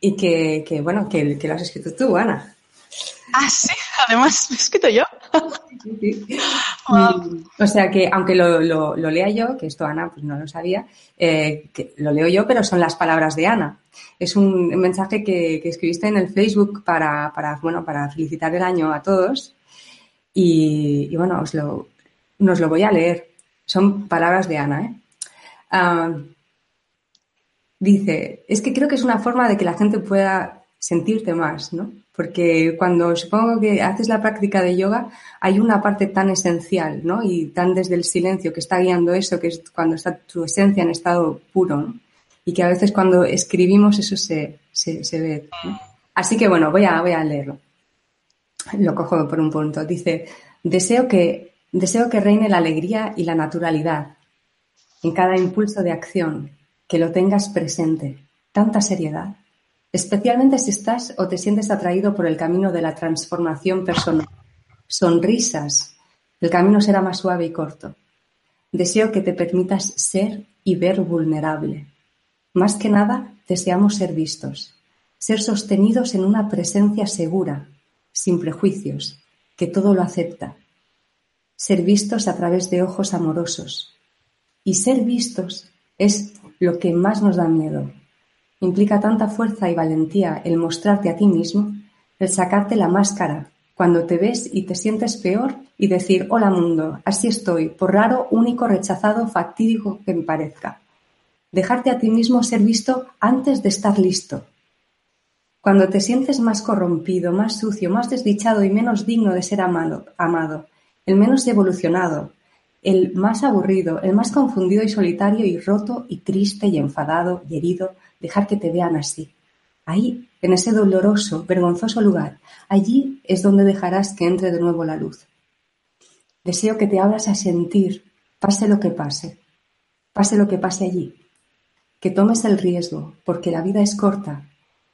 y que, bueno, que, que, lo has escrito tú, Ana. Ah, sí, además lo he escrito yo. O sea que, aunque lo, lo, lea yo, que esto Ana pues no lo sabía, eh, que lo leo yo, pero son las palabras de Ana. Es un mensaje que, escribiste en el Facebook para, para, bueno, para felicitar el año a todos. Y, bueno, os lo, nos lo voy a leer. Son palabras de Ana. ¿eh? Ah, dice, es que creo que es una forma de que la gente pueda sentirte más, ¿no? Porque cuando supongo que haces la práctica de yoga, hay una parte tan esencial, ¿no? Y tan desde el silencio que está guiando eso, que es cuando está tu esencia en estado puro, ¿no? Y que a veces cuando escribimos eso se, se, ve. Así que bueno, voy a, voy a leerlo. Lo cojo por un punto. Dice, deseo que, deseo que reine la alegría y la naturalidad en cada impulso de acción, que lo tengas presente. Tanta seriedad especialmente si estás o te sientes atraído por el camino de la transformación personal. Sonrisas. El camino será más suave y corto. Deseo que te permitas ser y ver vulnerable. Más que nada, deseamos ser vistos, ser sostenidos en una presencia segura, sin prejuicios, que todo lo acepta. Ser vistos a través de ojos amorosos. Y ser vistos es lo que más nos da miedo, Implica tanta fuerza y valentía el mostrarte a ti mismo, el sacarte la máscara cuando te ves y te sientes peor y decir, hola mundo, así estoy, por raro, único, rechazado, fatídico que me parezca. Dejarte a ti mismo ser visto antes de estar listo. Cuando te sientes más corrompido, más sucio, más desdichado y menos digno de ser amado, amado el menos evolucionado, el más aburrido, el más confundido y solitario y roto y triste y enfadado y herido, dejar que te vean así. Ahí, en ese doloroso, vergonzoso lugar, allí es donde dejarás que entre de nuevo la luz. Deseo que te abras a sentir, pase lo que pase, pase lo que pase allí. Que tomes el riesgo, porque la vida es corta.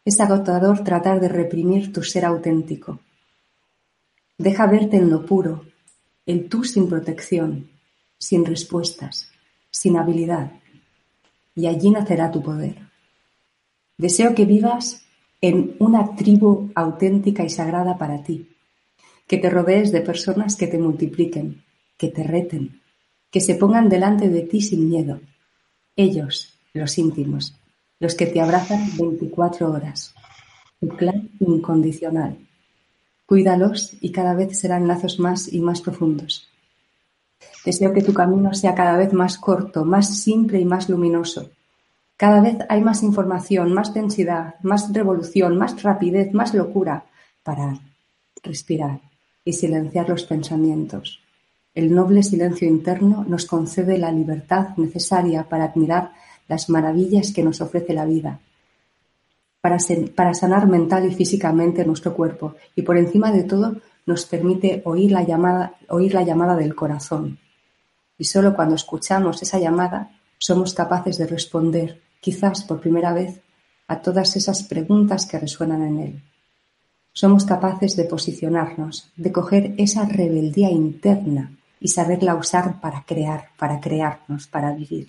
Es agotador tratar de reprimir tu ser auténtico. Deja verte en lo puro, el tú sin protección, sin respuestas, sin habilidad. Y allí nacerá tu poder. Deseo que vivas en una tribu auténtica y sagrada para ti, que te rodees de personas que te multipliquen, que te reten, que se pongan delante de ti sin miedo. Ellos, los íntimos, los que te abrazan 24 horas. Tu plan incondicional. Cuídalos y cada vez serán lazos más y más profundos. Deseo que tu camino sea cada vez más corto, más simple y más luminoso. Cada vez hay más información, más densidad, más revolución, más rapidez, más locura. Parar, respirar y silenciar los pensamientos. El noble silencio interno nos concede la libertad necesaria para admirar las maravillas que nos ofrece la vida, para, sanar mental y físicamente nuestro cuerpo y por encima de todo nos permite oír la llamada, oír la llamada del corazón. Y solo cuando escuchamos esa llamada somos capaces de responder, quizás por primera vez, a todas esas preguntas que resuenan en él. Somos capaces de posicionarnos, de coger esa rebeldía interna y saberla usar para crear, para crearnos, para vivir.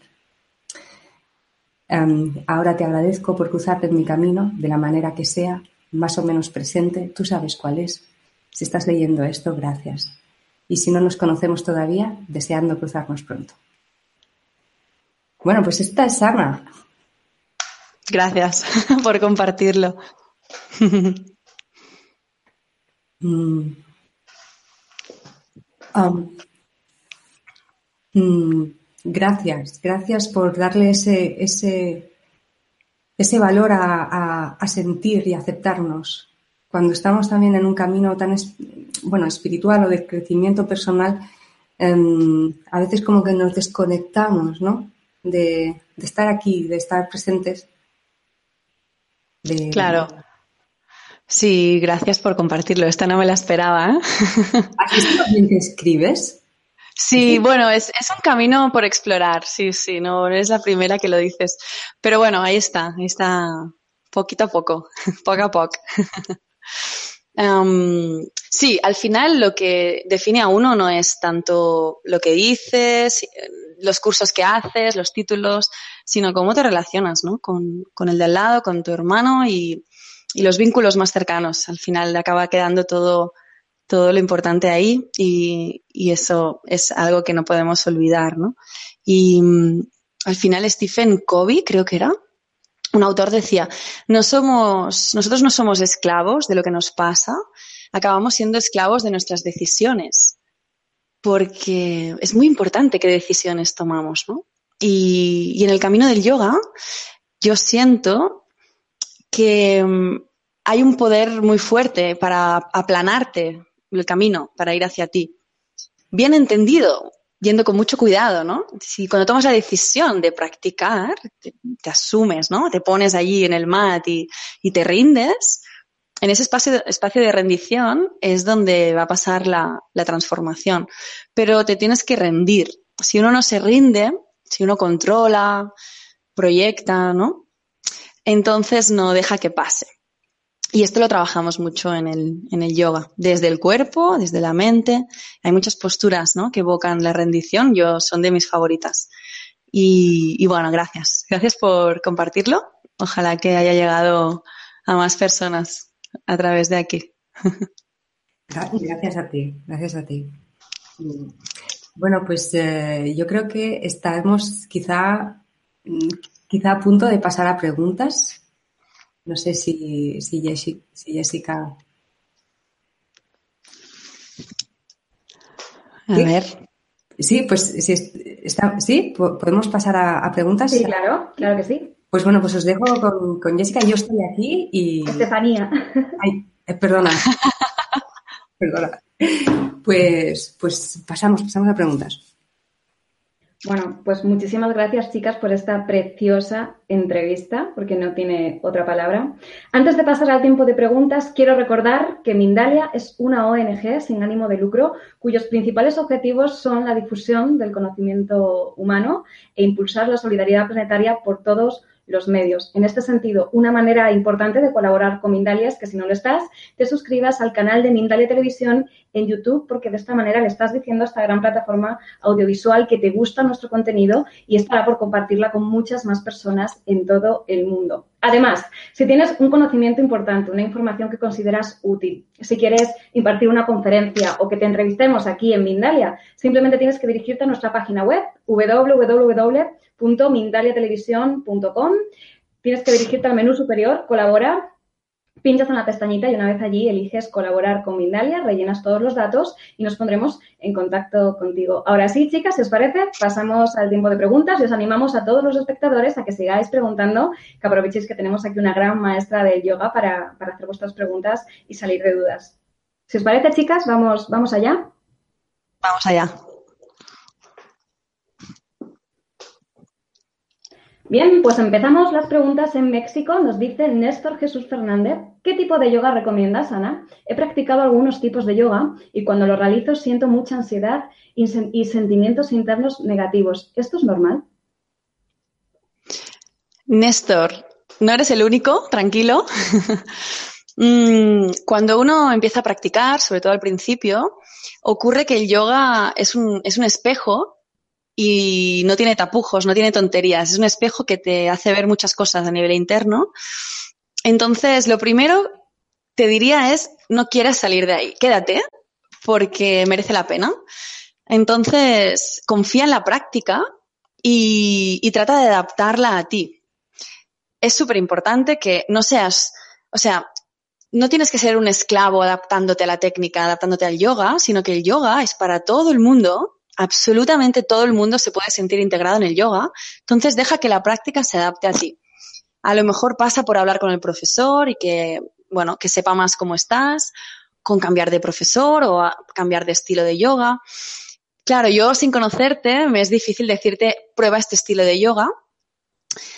Em, ahora te agradezco por cruzarte en mi camino de la manera que sea, más o menos presente, tú sabes cuál es. Si estás leyendo esto, gracias. Y si no nos conocemos todavía, deseando cruzarnos pronto. Bueno, pues esta es Ana. Gracias por compartirlo. Mm. Mm, gracias, gracias por darle ese, ese, ese valor a, sentir y aceptarnos. Cuando estamos también en un camino tan bueno, espiritual o de crecimiento personal, em, a veces como que nos desconectamos, ¿no? De, estar aquí, de estar presentes. Claro. Sí, gracias por compartirlo. Esta no me la esperaba. ¿eh? ¿Aquí que escribes? Sí, bueno, es, es, un camino por explorar, sí, sí, no es la primera que lo dices. Pero bueno, ahí está, ahí está, poquito a poco, poco a poco. um, sí, al final lo que define a uno no es tanto lo que dices, los cursos que haces, los títulos, sino cómo te relacionas, ¿no? Con, con el de al lado, con tu hermano y, y los vínculos más cercanos. Al final acaba quedando todo todo lo importante ahí y, eso es algo que no podemos olvidar, ¿no? Y mm, al final Stephen Covey, creo que era, un autor decía, no somos, nosotros no somos esclavos de lo que nos pasa, acabamos siendo esclavos de nuestras decisiones, porque es muy importante qué decisiones tomamos, ¿no? Y, en el camino del yoga, yo siento que mm, hay un poder muy fuerte para aplanarte, el camino para ir hacia ti. Bien entendido, yendo con mucho cuidado, ¿no? Si cuando tomas la decisión de practicar, te, asumes, ¿no? Te pones allí en el mat y, te rindes, en ese espacio de, espacio de rendición es donde va a pasar la, transformación. Pero te tienes que rendir. Si uno no se rinde, si uno controla, proyecta, ¿no? Entonces no deja que pase. Y esto lo trabajamos mucho en el, en el yoga, desde el cuerpo, desde la mente. Hay muchas posturas ¿no? que evocan la rendición, yo son de mis favoritas. Y, y bueno, gracias. Gracias por compartirlo. Ojalá que haya llegado a más personas a través de aquí. Gracias a ti, gracias a ti. Bueno, pues eh, yo creo que estamos quizá, quizá a punto de pasar a preguntas. No sé si, si, Jessica. A ver. Sí, pues si está, sí, podemos pasar a, preguntas. Sí, claro, claro que sí. Pues bueno, pues os dejo con, Jessica. Yo estoy aquí y. Estefanía. Ay, eh, perdona. perdona. Pues, pues pasamos, pasamos a preguntas. Bueno, pues muchísimas gracias, chicas, por esta preciosa entrevista, porque no tiene otra palabra. Antes de pasar al tiempo de preguntas, quiero recordar que Mindalia es una ONG sin ánimo de lucro, cuyos principales objetivos son la difusión del conocimiento humano e impulsar la solidaridad planetaria por todos los medios. En este sentido, una manera importante de colaborar con Mindalia es que si no lo estás, te suscribas al canal de Mindalia Televisión en YouTube, porque de esta manera le estás diciendo a esta gran plataforma audiovisual que te gusta nuestro contenido y estará por compartirla con muchas más personas en todo el mundo. Además, si tienes un conocimiento importante, una información que consideras útil, si quieres impartir una conferencia o que te entrevistemos aquí en Mindalia, simplemente tienes que dirigirte a nuestra página web www.mindaliatelevisión.com. Tienes que dirigirte al menú superior, colaborar Pinchas en la pestañita y una vez allí eliges colaborar con Mindalia, rellenas todos los datos y nos pondremos en contacto contigo. Ahora sí, chicas, si os parece, pasamos al tiempo de preguntas y os animamos a todos los espectadores a que sigáis preguntando, que aprovechéis que tenemos aquí una gran maestra de yoga para, para hacer vuestras preguntas y salir de dudas. Si os parece, chicas, vamos, vamos allá. Vamos allá. Bien, pues empezamos las preguntas en México. Nos dice Néstor Jesús Fernández, ¿qué tipo de yoga recomiendas, Ana? He practicado algunos tipos de yoga y cuando lo realizo siento mucha ansiedad y, sentimientos internos negativos. ¿Esto es normal? Néstor, no eres el único, tranquilo. Mm, cuando uno empieza a practicar, sobre todo al principio, ocurre que el yoga es un, es un espejo y no tiene tapujos, no tiene tonterías. Es un espejo que te hace ver muchas cosas a nivel interno. Entonces, lo primero te diría es, no quieras salir de ahí, quédate porque merece la pena. Entonces, confía en la práctica y, y trata de adaptarla a ti. Es súper importante que no seas, o sea, no tienes que ser un esclavo adaptándote a la técnica, adaptándote al yoga, sino que el yoga es para todo el mundo absolutamente todo el mundo se puede sentir integrado en el yoga, entonces deja que la práctica se adapte a ti. A lo mejor pasa por hablar con el profesor y que, bueno, que sepa más cómo estás, con cambiar de profesor o cambiar de estilo de yoga. Claro, yo sin conocerte me es difícil decirte prueba este estilo de yoga,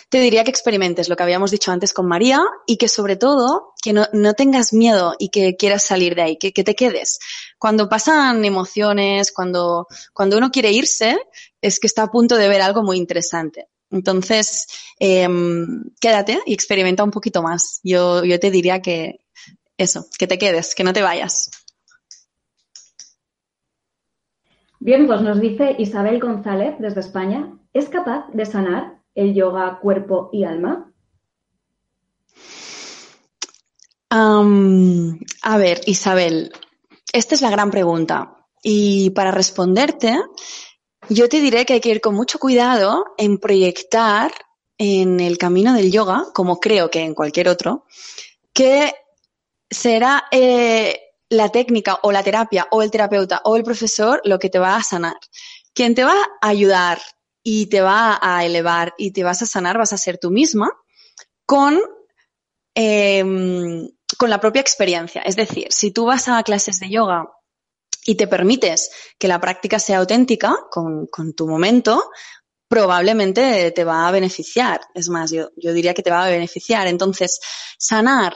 te diría que experimentes lo que habíamos dicho antes con María y que sobre todo que no, tengas miedo y que quieras salir de ahí, que, te quedes. Cuando pasan emociones, cuando, cuando uno quiere irse, es que está a punto de ver algo muy interesante. Entonces, em, quédate y experimenta un poquito más. Yo, yo te diría que eso, que te quedes, que no te vayas. Bien, pues nos dice Isabel González desde España, ¿es capaz de sanar el yoga cuerpo y alma? a ver, Isabel, esta es la gran pregunta. Y para responderte, yo te diré que hay que ir con mucho cuidado en proyectar en el camino del yoga, como creo que en cualquier otro, que será eh, la técnica o la terapia o el terapeuta o el profesor lo que te va a sanar. Quien te va a ayudar y te va a elevar y te vas a sanar, vas a ser tú misma con, em, con la propia experiencia. Es decir, si tú vas a clases de yoga y te permites que la práctica sea auténtica con, con tu momento, probablemente te va a beneficiar. Es más, yo, yo diría que te va a beneficiar. Entonces, sanar,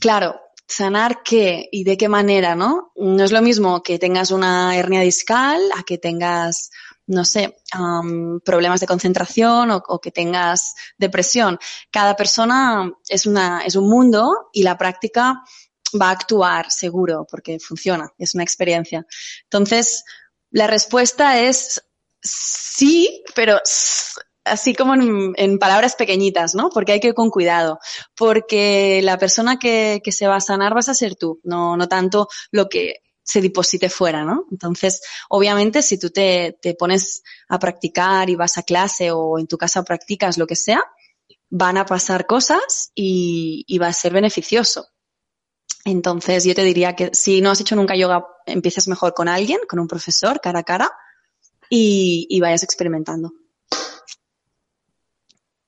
claro, sanar qué y de qué manera, ¿no? No es lo mismo que tengas una hernia discal a que tengas no sé, problemas de concentración o, que tengas depresión. Cada persona es, una, es un mundo y la práctica va a actuar seguro porque funciona, es una experiencia. Entonces, la respuesta es sí, pero así como en, palabras pequeñitas, ¿no? Porque hay que ir con cuidado. Porque la persona que, que, se va a sanar vas a ser tú, no, no tanto lo que se deposite fuera, ¿no? Entonces, obviamente, si tú te, te pones a practicar y vas a clase o en tu casa practicas lo que sea, van a pasar cosas y, va a ser beneficioso. Entonces, yo te diría que si no has hecho nunca yoga, empieces mejor con alguien, con un profesor, cara a cara, y, y vayas experimentando.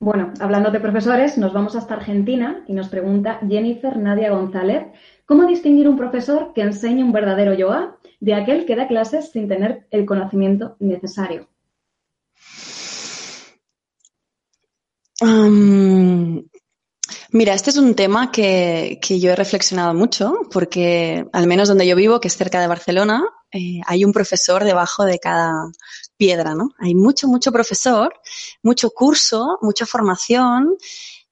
Bueno, hablando de profesores, nos vamos hasta Argentina y nos pregunta Jennifer Nadia González ¿Cómo distinguir un profesor que enseña un verdadero yoga de aquel que da clases sin tener el conocimiento necesario? mira, este es un tema que, yo he reflexionado mucho porque al menos donde yo vivo, que es cerca de Barcelona, eh, hay un profesor debajo de cada piedra, ¿no? Hay mucho, mucho profesor, mucho curso, mucha formación,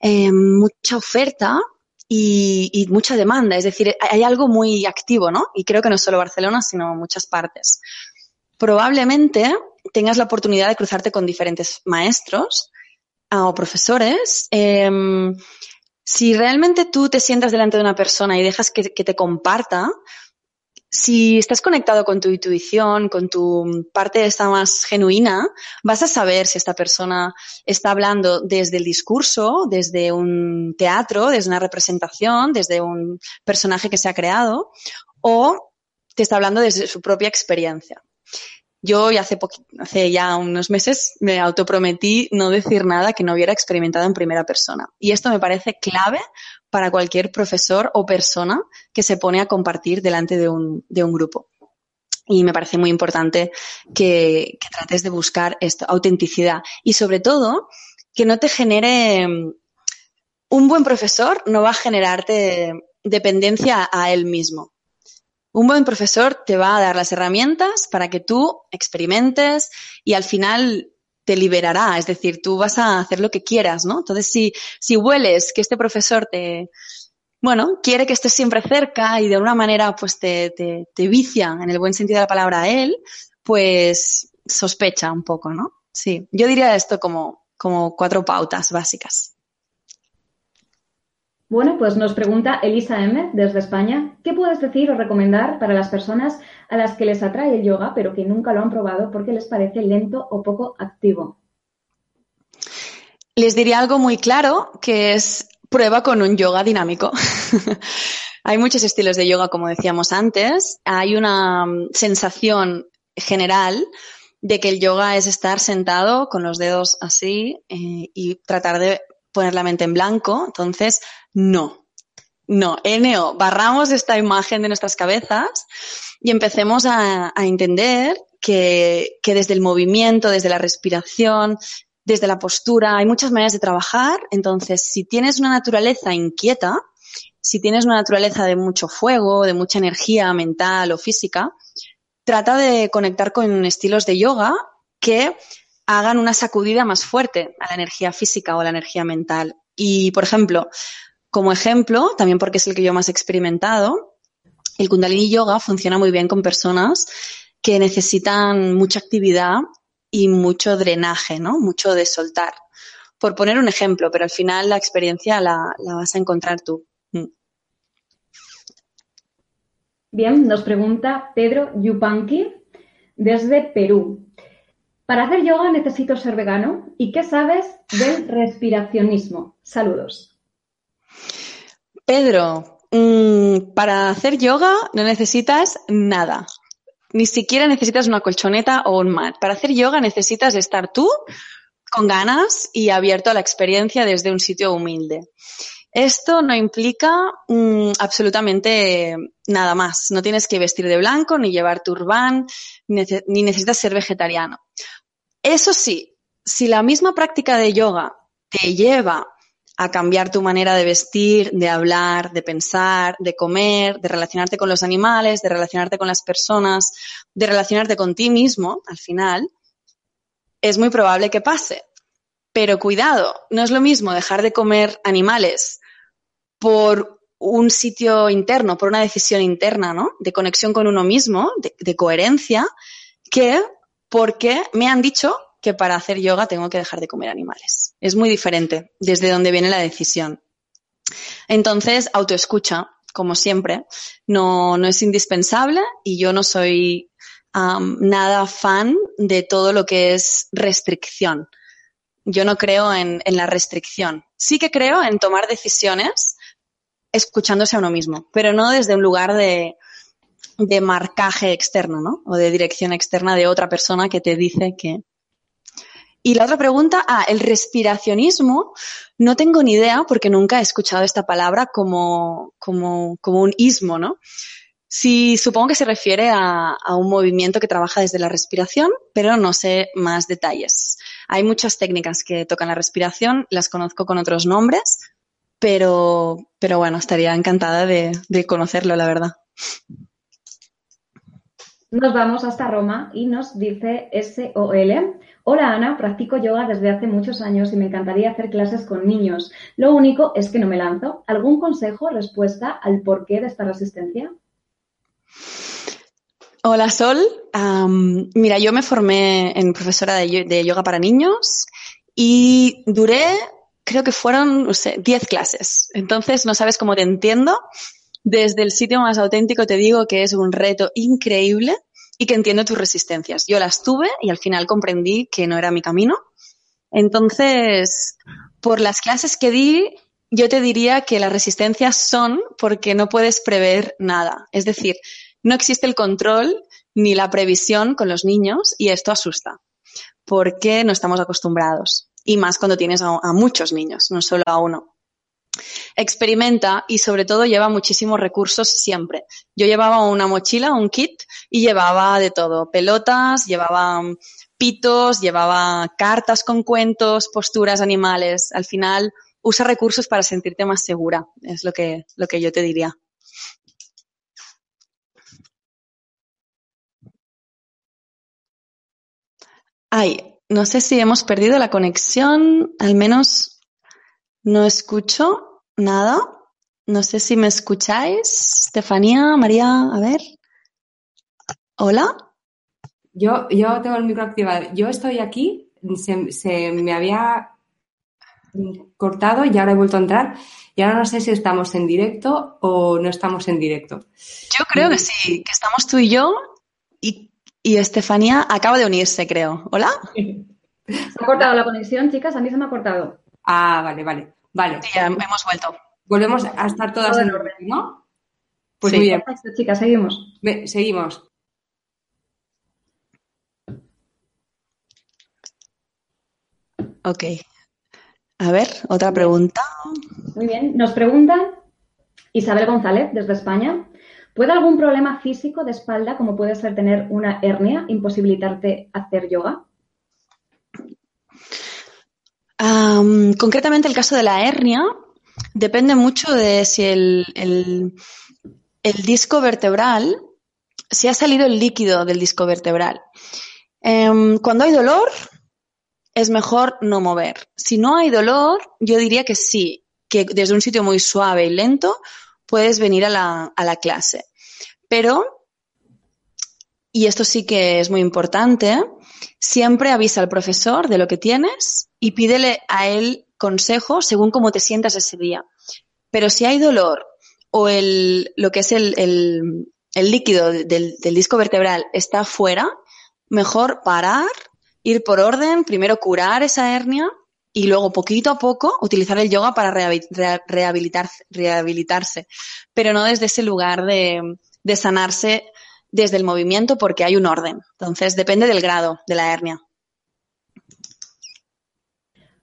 eh, mucha oferta, y, mucha demanda. Es decir, hay algo muy activo, ¿no? Y creo que no solo Barcelona, sino muchas partes. Probablemente tengas la oportunidad de cruzarte con diferentes maestros ah, o profesores. Em, si realmente tú te sientas delante de una persona y dejas que, te comparta, si estás conectado con tu intuición, con tu parte esta más genuina, vas a saber si esta persona está hablando desde el discurso, desde un teatro, desde una representación, desde un personaje que se ha creado, o te está hablando desde su propia experiencia. Yo hace, hace ya unos meses me autoprometí no decir nada que no hubiera experimentado en primera persona. Y esto me parece clave para cualquier profesor o persona que se pone a compartir delante de un, de un grupo. Y me parece muy importante que, que trates de buscar esto, autenticidad. Y sobre todo, que no te genere un buen profesor no va a generarte dependencia a él mismo. Un buen profesor te va a dar las herramientas para que tú experimentes y al final te liberará, es decir, tú vas a hacer lo que quieras, ¿no? Entonces, si, si hueles que este profesor te, bueno, quiere que estés siempre cerca y de alguna manera pues te, te, te vicia en el buen sentido de la palabra a él, pues sospecha un poco, ¿no? Sí, yo diría esto como, como cuatro pautas básicas. Bueno, pues nos pregunta Elisa M. desde España, ¿qué puedes decir o recomendar para las personas a las que les atrae el yoga pero que nunca lo han probado porque les parece lento o poco activo? Les diría algo muy claro, que es prueba con un yoga dinámico. Hay muchos estilos de yoga, como decíamos antes. Hay una mm, sensación general de que el yoga es estar sentado con los dedos así eh, y tratar de poner la mente en blanco. Entonces, no. No, NO, barramos esta imagen de nuestras cabezas y empecemos a, entender que, que desde el movimiento, desde la respiración, desde la postura, hay muchas maneras de trabajar. Entonces, si tienes una naturaleza inquieta, si tienes una naturaleza de mucho fuego, de mucha energía mental o física, trata de conectar con estilos de yoga que hagan una sacudida más fuerte a la energía física o a la energía mental. Y, por ejemplo, como ejemplo, también porque es el que yo más he experimentado, el Kundalini Yoga funciona muy bien con personas que necesitan mucha actividad y mucho drenaje, ¿no? Mucho de soltar. Por poner un ejemplo, pero al final la experiencia la, vas a encontrar tú. Mm. Bien, nos pregunta Pedro Yupanqui desde Perú. Para hacer yoga necesito ser vegano. ¿Y qué sabes del respiracionismo? Saludos. Pedro, mm, para hacer yoga no necesitas nada. Ni siquiera necesitas una colchoneta o un mat. Para hacer yoga necesitas estar tú con ganas y abierto a la experiencia desde un sitio humilde. Esto no implica mm, absolutamente nada más. No tienes que vestir de blanco, ni llevar turbán, ni necesitas ser vegetariano. Eso sí, si la misma práctica de yoga te lleva a cambiar tu manera de vestir, de hablar, de pensar, de comer, de relacionarte con los animales, de relacionarte con las personas, de relacionarte con ti mismo, al final, es muy probable que pase. Pero cuidado, no es lo mismo dejar de comer animales por un sitio interno, por una decisión interna, ¿no? De conexión con uno mismo, de, de coherencia, que porque me han dicho que para hacer yoga tengo que dejar de comer animales. Es muy diferente desde dónde viene la decisión. Entonces, autoescucha, como siempre, no, no es indispensable y yo no soy nada fan de todo lo que es restricción. Yo no creo en la restricción. Sí que creo en tomar decisiones escuchándose a uno mismo, pero no desde un lugar de, de marcaje externo, ¿no? O de dirección externa de otra persona que te dice que, y la otra pregunta, ah, el respiracionismo, no tengo ni idea porque nunca he escuchado esta palabra como, como, como un ismo, ¿no? Sí, supongo que se refiere a, a, un movimiento que trabaja desde la respiración, pero no sé más detalles. Hay muchas técnicas que tocan la respiración, las conozco con otros nombres, pero, pero bueno, estaría encantada de, de conocerlo, la verdad. Nos vamos hasta Roma y nos dice SOL. Hola Ana, practico yoga desde hace muchos años y me encantaría hacer clases con niños. Lo único es que no me lanzo. ¿Algún consejo, respuesta al porqué de esta resistencia? Hola Sol, mira, yo me formé en profesora de, yoga para niños y duré, creo que fueron, no sé, 10 clases. Entonces, no sabes cómo te entiendo desde el sitio más auténtico te digo que es un reto increíble y que entiendo tus resistencias. Yo las tuve y al final comprendí que no era mi camino. Entonces, por las clases que di, yo te diría que las resistencias son porque no puedes prever nada. Es decir, no existe el control ni la previsión con los niños y esto asusta porque no estamos acostumbrados. Y más cuando tienes a, a muchos niños, no solo a uno experimenta y sobre todo lleva muchísimos recursos siempre. Yo llevaba una mochila, un kit y llevaba de todo, pelotas, llevaba pitos, llevaba cartas con cuentos, posturas animales. Al final usa recursos para sentirte más segura, es lo que, lo que yo te diría. Ay, no sé si hemos perdido la conexión, al menos no escucho nada. No sé si me escucháis. Estefanía, María, a ver. Hola. Yo, yo tengo el micro activado. Yo estoy aquí, se, se me había cortado y ahora he vuelto a entrar. Y ahora no sé si estamos en directo o no estamos en directo. Yo creo que sí, que estamos tú y yo y, y Estefanía acaba de unirse, creo. ¿Hola? Se ha cortado la conexión, chicas, a mí se me ha cortado. Ah, vale, vale. Vale. Sí, ya hemos vuelto. Volvemos a estar todas Todo en en orden. orden, ¿no? Pues Sí. muy bien. Perfecto, chicas, seguimos. Ve- seguimos. Ok. A ver, otra pregunta. Muy bien. Nos pregunta Isabel González, desde España. ¿Puede algún problema físico de espalda, como puede ser tener una hernia, imposibilitarte hacer yoga? Am, concretamente el caso de la hernia depende mucho de si el, el- el disco vertebral, si ha salido el líquido del disco vertebral. Em, cuando hay dolor, es mejor no mover. Si no hay dolor, yo diría que sí, que desde un sitio muy suave y lento puedes venir a la, a la clase. Pero, y esto sí que es muy importante, siempre avisa al profesor de lo que tienes y pídele a él consejo según cómo te sientas ese día. Pero si hay dolor o el, lo que es el, el- líquido del, del disco vertebral está fuera, mejor parar, ir por orden, primero curar esa hernia y luego poquito a poco utilizar el yoga para rehabi- rea- rehabilitar- rehabilitarse, pero no desde ese lugar de, de sanarse desde el movimiento porque hay un orden. Entonces depende del grado de la hernia.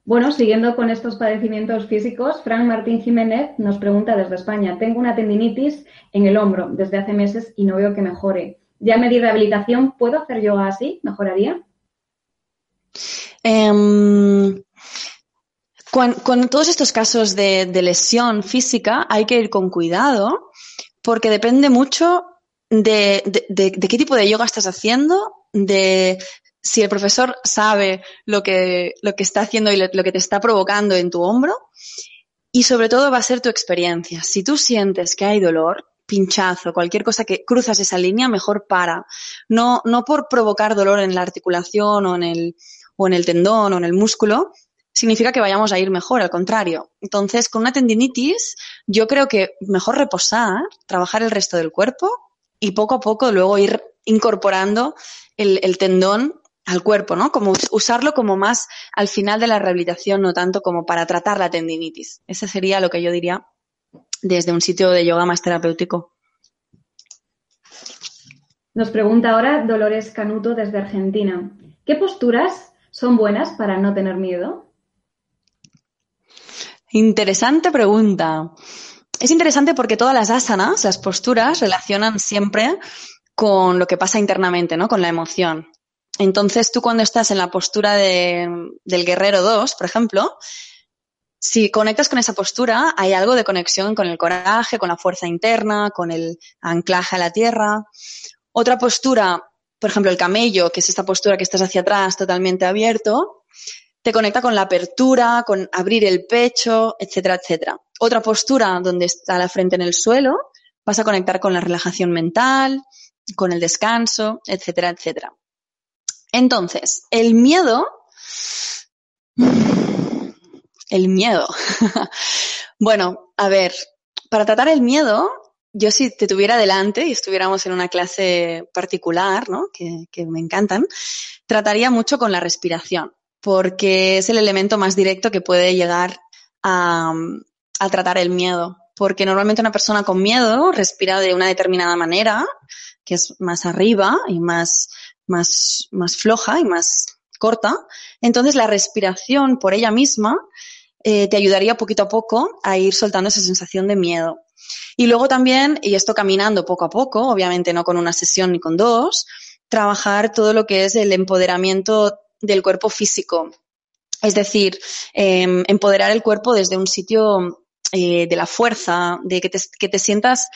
Bueno, siguiendo con estos padecimientos físicos, Frank Martín Jiménez nos pregunta desde España, tengo una tendinitis en el hombro desde hace meses y no veo que mejore. Ya me di rehabilitación, ¿puedo hacer yoga así? ¿Mejoraría? Em, con, con todos estos casos de, de lesión física hay que ir con cuidado porque depende mucho de, de- de- qué tipo de yoga estás haciendo, de si el profesor sabe lo que, lo que está haciendo y lo, lo que te está provocando en tu hombro y sobre todo va a ser tu experiencia. Si tú sientes que hay dolor, pinchazo, cualquier cosa que cruzas esa línea, mejor para. No, no por provocar dolor en la articulación o en el, o en el tendón o en el músculo, significa que vayamos a ir mejor, al contrario. Entonces, con una tendinitis, yo creo que mejor reposar, trabajar el resto del cuerpo y poco a poco luego ir incorporando el, el tendón al cuerpo, ¿no? Como us- usarlo como más al final de la rehabilitación, no tanto como para tratar la tendinitis. Ese sería lo que yo diría desde un sitio de yoga más terapéutico. Nos pregunta ahora Dolores Canuto desde Argentina. ¿Qué posturas son buenas para no tener miedo? Interesante pregunta. Es interesante porque todas las asanas, las posturas, relacionan siempre con lo que pasa internamente, ¿no? Con la emoción. Entonces, tú cuando estás en la postura de- del guerrero 2, por ejemplo, si conectas con esa postura, hay algo de conexión con el coraje, con la fuerza interna, con el anclaje a la tierra. Otra postura, por ejemplo, el camello, que es esta postura que estás hacia atrás totalmente abierto, te conecta con la apertura, con abrir el pecho, etcétera, etcétera. Otra postura donde está la frente en el suelo, vas a conectar con la relajación mental, con el descanso, etcétera, etcétera. Entonces, el miedo, el miedo. bueno, a ver, para tratar el miedo yo si te tuviera delante y estuviéramos en una clase particular, ¿no? que, que me encantan, trataría mucho con la respiración, porque es el elemento más directo que puede llegar a, a tratar el miedo. Porque normalmente una persona con miedo respira de una determinada manera, que es más arriba y más, más, más floja y más corta. Entonces la respiración por ella misma eh, te ayudaría poquito a poco a ir soltando esa sensación de miedo. Y luego también, y esto caminando poco a poco, obviamente no con una sesión ni con dos, trabajar todo lo que es el empoderamiento del cuerpo físico. Es decir, eh, empoderar el cuerpo desde un sitio eh, de la fuerza, de que te, que te sientas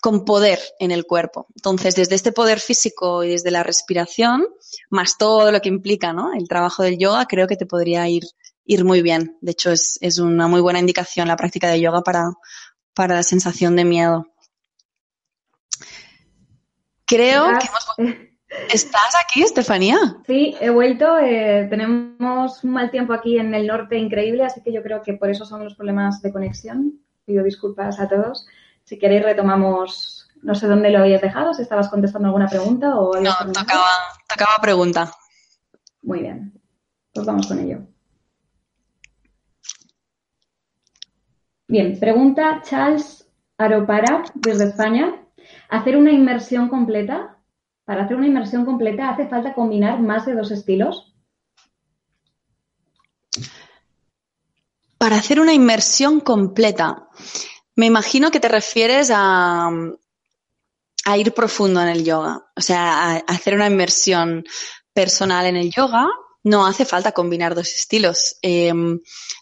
con poder en el cuerpo. Entonces, desde este poder físico y desde la respiración, más todo lo que implica ¿no? el trabajo del yoga, creo que te podría ir, ir muy bien. De hecho, es, es una muy buena indicación la práctica de yoga para, para la sensación de miedo. Creo que hemos... ¿Estás aquí, Estefanía? Sí, he vuelto. Eh, tenemos un mal tiempo aquí en el norte increíble, así que yo creo que por eso son los problemas de conexión. Pido disculpas a todos. Si queréis retomamos, no sé dónde lo habías dejado, si estabas contestando alguna pregunta o... No, tocaba, tocaba pregunta. Muy bien, pues vamos con ello. Bien, pregunta Charles Aropara desde España. ¿Hacer una inmersión completa? Para hacer una inmersión completa hace falta combinar más de dos estilos. Para hacer una inmersión completa, me imagino que te refieres a, ir profundo en el yoga, o sea, a hacer una inmersión personal en el yoga. No hace falta combinar dos estilos. Eh,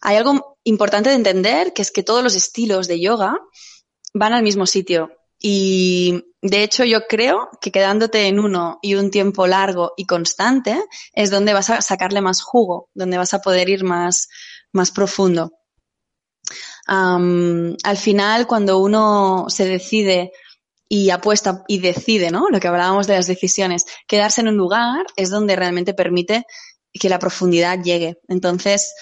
hay algo importante de entender que es que todos los estilos de yoga van al mismo sitio. Y de hecho yo creo que quedándote en uno y un tiempo largo y constante es donde vas a sacarle más jugo, donde vas a poder ir más, más profundo. Um, al final, cuando uno se decide y apuesta y decide, ¿no? Lo que hablábamos de las decisiones, quedarse en un lugar es donde realmente permite que la profundidad llegue. Entonces,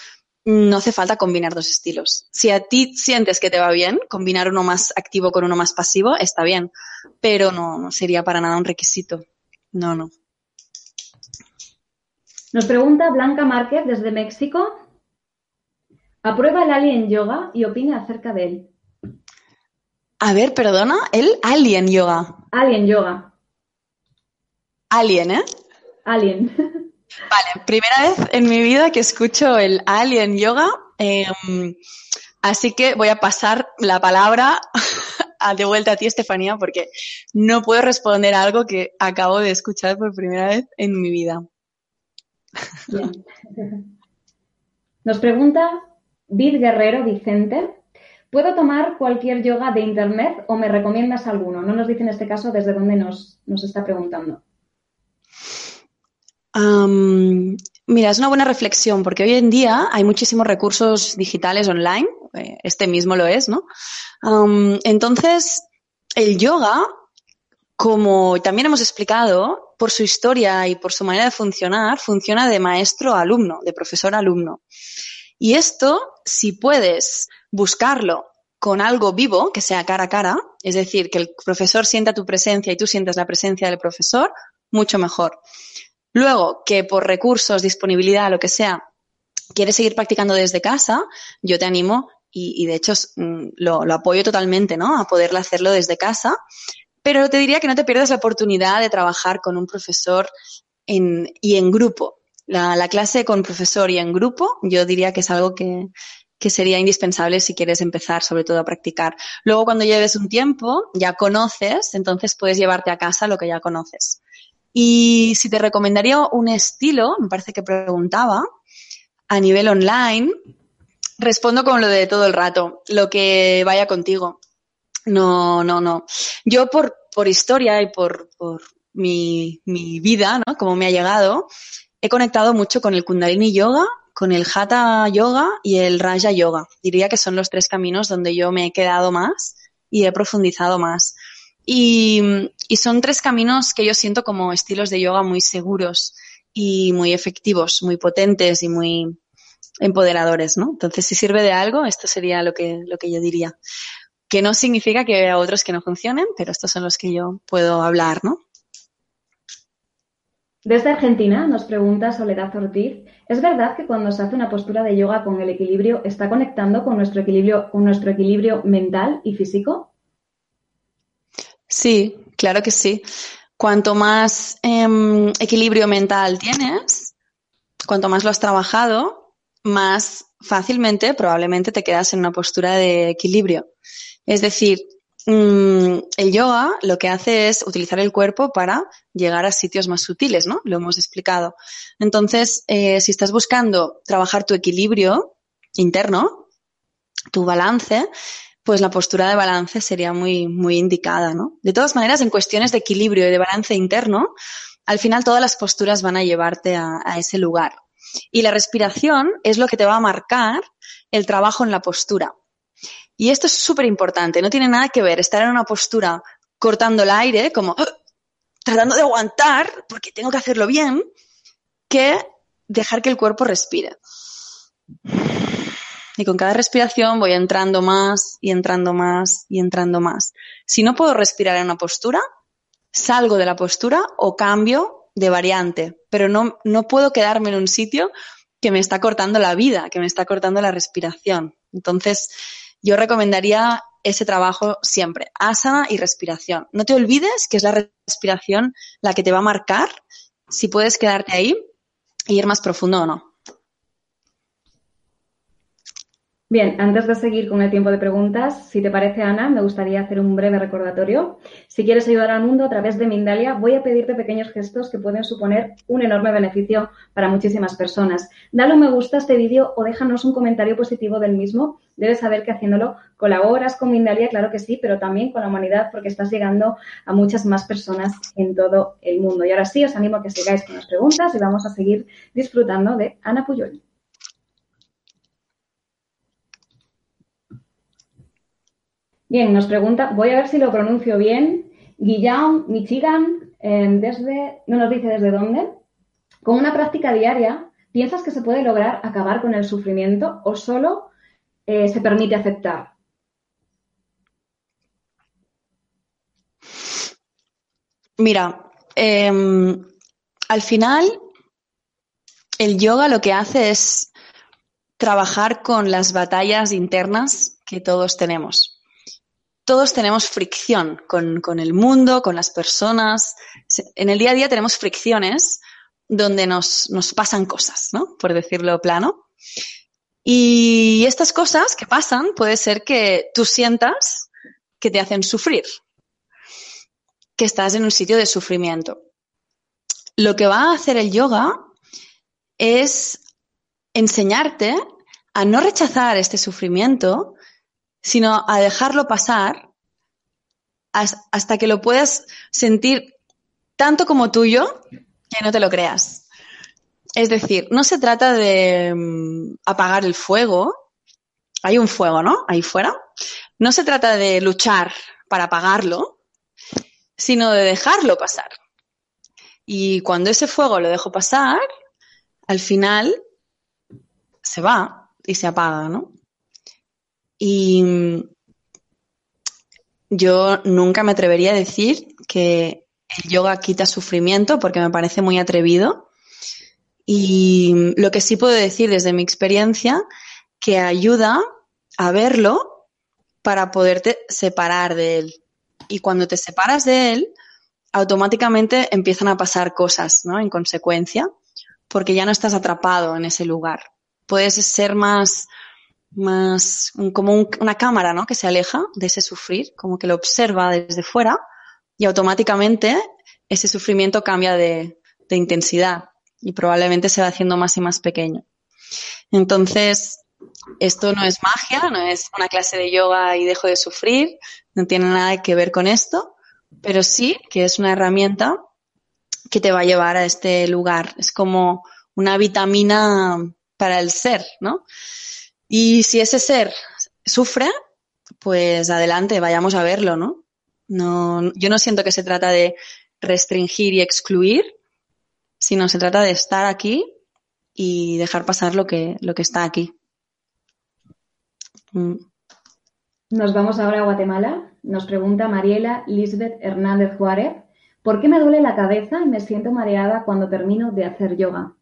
no hace falta combinar dos estilos. Si a ti sientes que te va bien, combinar uno más activo con uno más pasivo, está bien, pero no, no sería para nada un requisito. No, no. Nos pregunta Blanca Márquez desde México. Aprueba el Alien Yoga y opina acerca de él. A ver, perdona, el Alien Yoga. Alien Yoga. Alien, ¿eh? Alien. Vale, primera vez en mi vida que escucho el Alien Yoga. Em, así que voy a pasar la palabra de vuelta a ti, Estefanía, porque no puedo responder a algo que acabo de escuchar por primera vez en mi vida. Nos pregunta Vid Guerrero Vicente. ¿Puedo tomar cualquier yoga de internet o me recomiendas alguno? No nos dice en este caso desde dónde nos, nos está preguntando mira, es una buena reflexión porque hoy en día hay muchísimos recursos digitales online, eh, este mismo lo es, ¿no? entonces, el yoga, como también hemos explicado, por su historia y por su manera de funcionar, funciona de maestro alumno, de profesor alumno. Y esto, si puedes buscarlo con algo vivo, que sea cara a cara, es decir, que el profesor sienta tu presencia y tú sientas la presencia del profesor, mucho mejor. Luego, que por recursos, disponibilidad, lo que sea, quieres seguir practicando desde casa, yo te animo y, de hecho mm, lo, apoyo totalmente, ¿no? A poderlo hacerlo desde casa. Pero te diría que no te pierdas la oportunidad de trabajar con un profesor y en grupo. La, clase con profesor y en grupo, yo diría que es algo que, que sería indispensable si quieres empezar sobre todo a practicar. Luego cuando lleves un tiempo, ya conoces, entonces puedes llevarte a casa lo que ya conoces. Y si te recomendaría un estilo, me parece que preguntaba, a nivel online, respondo con lo de todo el rato, lo que vaya contigo. No, no, no. Yo por, por historia y por, por mi, mi vida, ¿no? Como me ha llegado, he conectado mucho con el Kundalini Yoga, con el Hatha Yoga y el Raja Yoga. Diría que son los tres caminos donde yo me he quedado más y he profundizado más. Y, son tres caminos que yo siento como estilos de yoga muy seguros y muy efectivos, muy potentes y muy empoderadores, ¿no? Entonces, si sirve de algo, esto sería lo que, lo que yo diría. que no significa que haya otros que no funcionen, pero estos son los que yo puedo hablar, ¿no? Desde Argentina nos pregunta Soledad Ortiz, ¿es verdad que cuando se hace una postura de yoga con el equilibrio está conectando con nuestro equilibrio, con nuestro equilibrio mental y físico? Sí, claro que sí. Cuanto más em, equilibrio mental tienes, cuanto más lo has trabajado, más fácilmente probablemente te quedas en una postura de equilibrio. Es decir, Mm, el yoga lo que hace es utilizar el cuerpo para llegar a sitios más sutiles, ¿no? Lo hemos explicado. Entonces, eh, si estás buscando trabajar tu equilibrio interno, tu balance, pues la postura de balance sería muy, muy indicada, ¿no? De todas maneras, en cuestiones de equilibrio y de balance interno, al final todas las posturas van a llevarte a ese lugar. Y la respiración es lo que te va a marcar el trabajo en la postura. Y esto es súper importante, no tiene nada que ver estar en una postura cortando el aire, como ¡ah! tratando de aguantar, porque tengo que hacerlo bien, que dejar que el cuerpo respire. Y con cada respiración voy entrando más y entrando más y entrando más. Si no puedo respirar en una postura, salgo de la postura o cambio de variante, pero no, no puedo quedarme en un sitio que me está cortando la vida, que me está cortando la respiración. Entonces, yo recomendaría ese trabajo siempre, asana y respiración. No te olvides que es la respiración la que te va a marcar si puedes quedarte ahí y ir más profundo o no. Bien, antes de seguir con el tiempo de preguntas, si te parece, Ana, me gustaría hacer un breve recordatorio. Si quieres ayudar al mundo a través de Mindalia, voy a pedirte pequeños gestos que pueden suponer un enorme beneficio para muchísimas personas. Dale un me gusta a este vídeo o déjanos un comentario positivo del mismo. Debes saber que haciéndolo colaboras con Mindalia, claro que sí, pero también con la humanidad porque estás llegando a muchas más personas en todo el mundo. Y ahora sí, os animo a que sigáis con las preguntas y vamos a seguir disfrutando de Ana Puyol. Bien, nos pregunta, voy a ver si lo pronuncio bien, Guillaume, Michigan, em, desde, no nos dice desde dónde. Con una práctica diaria, ¿piensas que se puede lograr acabar con el sufrimiento o solo eh, se permite aceptar? Mira, em, al final el yoga lo que hace es trabajar con las batallas internas que todos tenemos todos tenemos fricción con, el mundo, con las personas. En el día a día tenemos fricciones donde nos, nos pasan cosas, ¿no? Por decirlo plano. Y estas cosas que pasan puede ser que tú sientas que te hacen sufrir, que estás en un sitio de sufrimiento. Lo que va a hacer el yoga es enseñarte a no rechazar este sufrimiento, sino a dejarlo pasar hasta que lo puedas sentir tanto como tuyo que no te lo creas. Es decir, no se trata de mm, apagar el fuego. Hay un fuego, ¿no? Ahí fuera. No se trata de luchar para apagarlo, sino de dejarlo pasar. Y cuando ese fuego lo dejo pasar, al final se va y se apaga, ¿no? Y mm, yo nunca me atrevería a decir que el yoga quita sufrimiento porque me parece muy atrevido. Y mm, lo que sí puedo decir desde mi experiencia, que ayuda a verlo para poderte separar de él. Y cuando te separas de él, automáticamente empiezan a pasar cosas, ¿no? En consecuencia, porque ya no estás atrapado en ese lugar. Puedes ser más más como una cámara, ¿no? Que se aleja de ese sufrir, como que lo observa desde fuera y automáticamente ese sufrimiento cambia de, de intensidad y probablemente se va haciendo más y más pequeño. Entonces, esto no es magia, no es una clase de yoga y dejo de sufrir, no tiene nada que ver con esto, pero sí que es una herramienta que te va a llevar a este lugar. Es como una vitamina para el ser, ¿no? Y si ese ser sufre, pues adelante, vayamos a verlo, ¿no? No, yo no siento que se trata de restringir y excluir, sino se trata de estar aquí y dejar pasar lo que, lo que está aquí. Mm. Nos vamos ahora a Guatemala. Nos pregunta Mariela Lisbeth Hernández Juárez, ¿por qué me duele la cabeza y me siento mareada cuando termino de hacer yoga?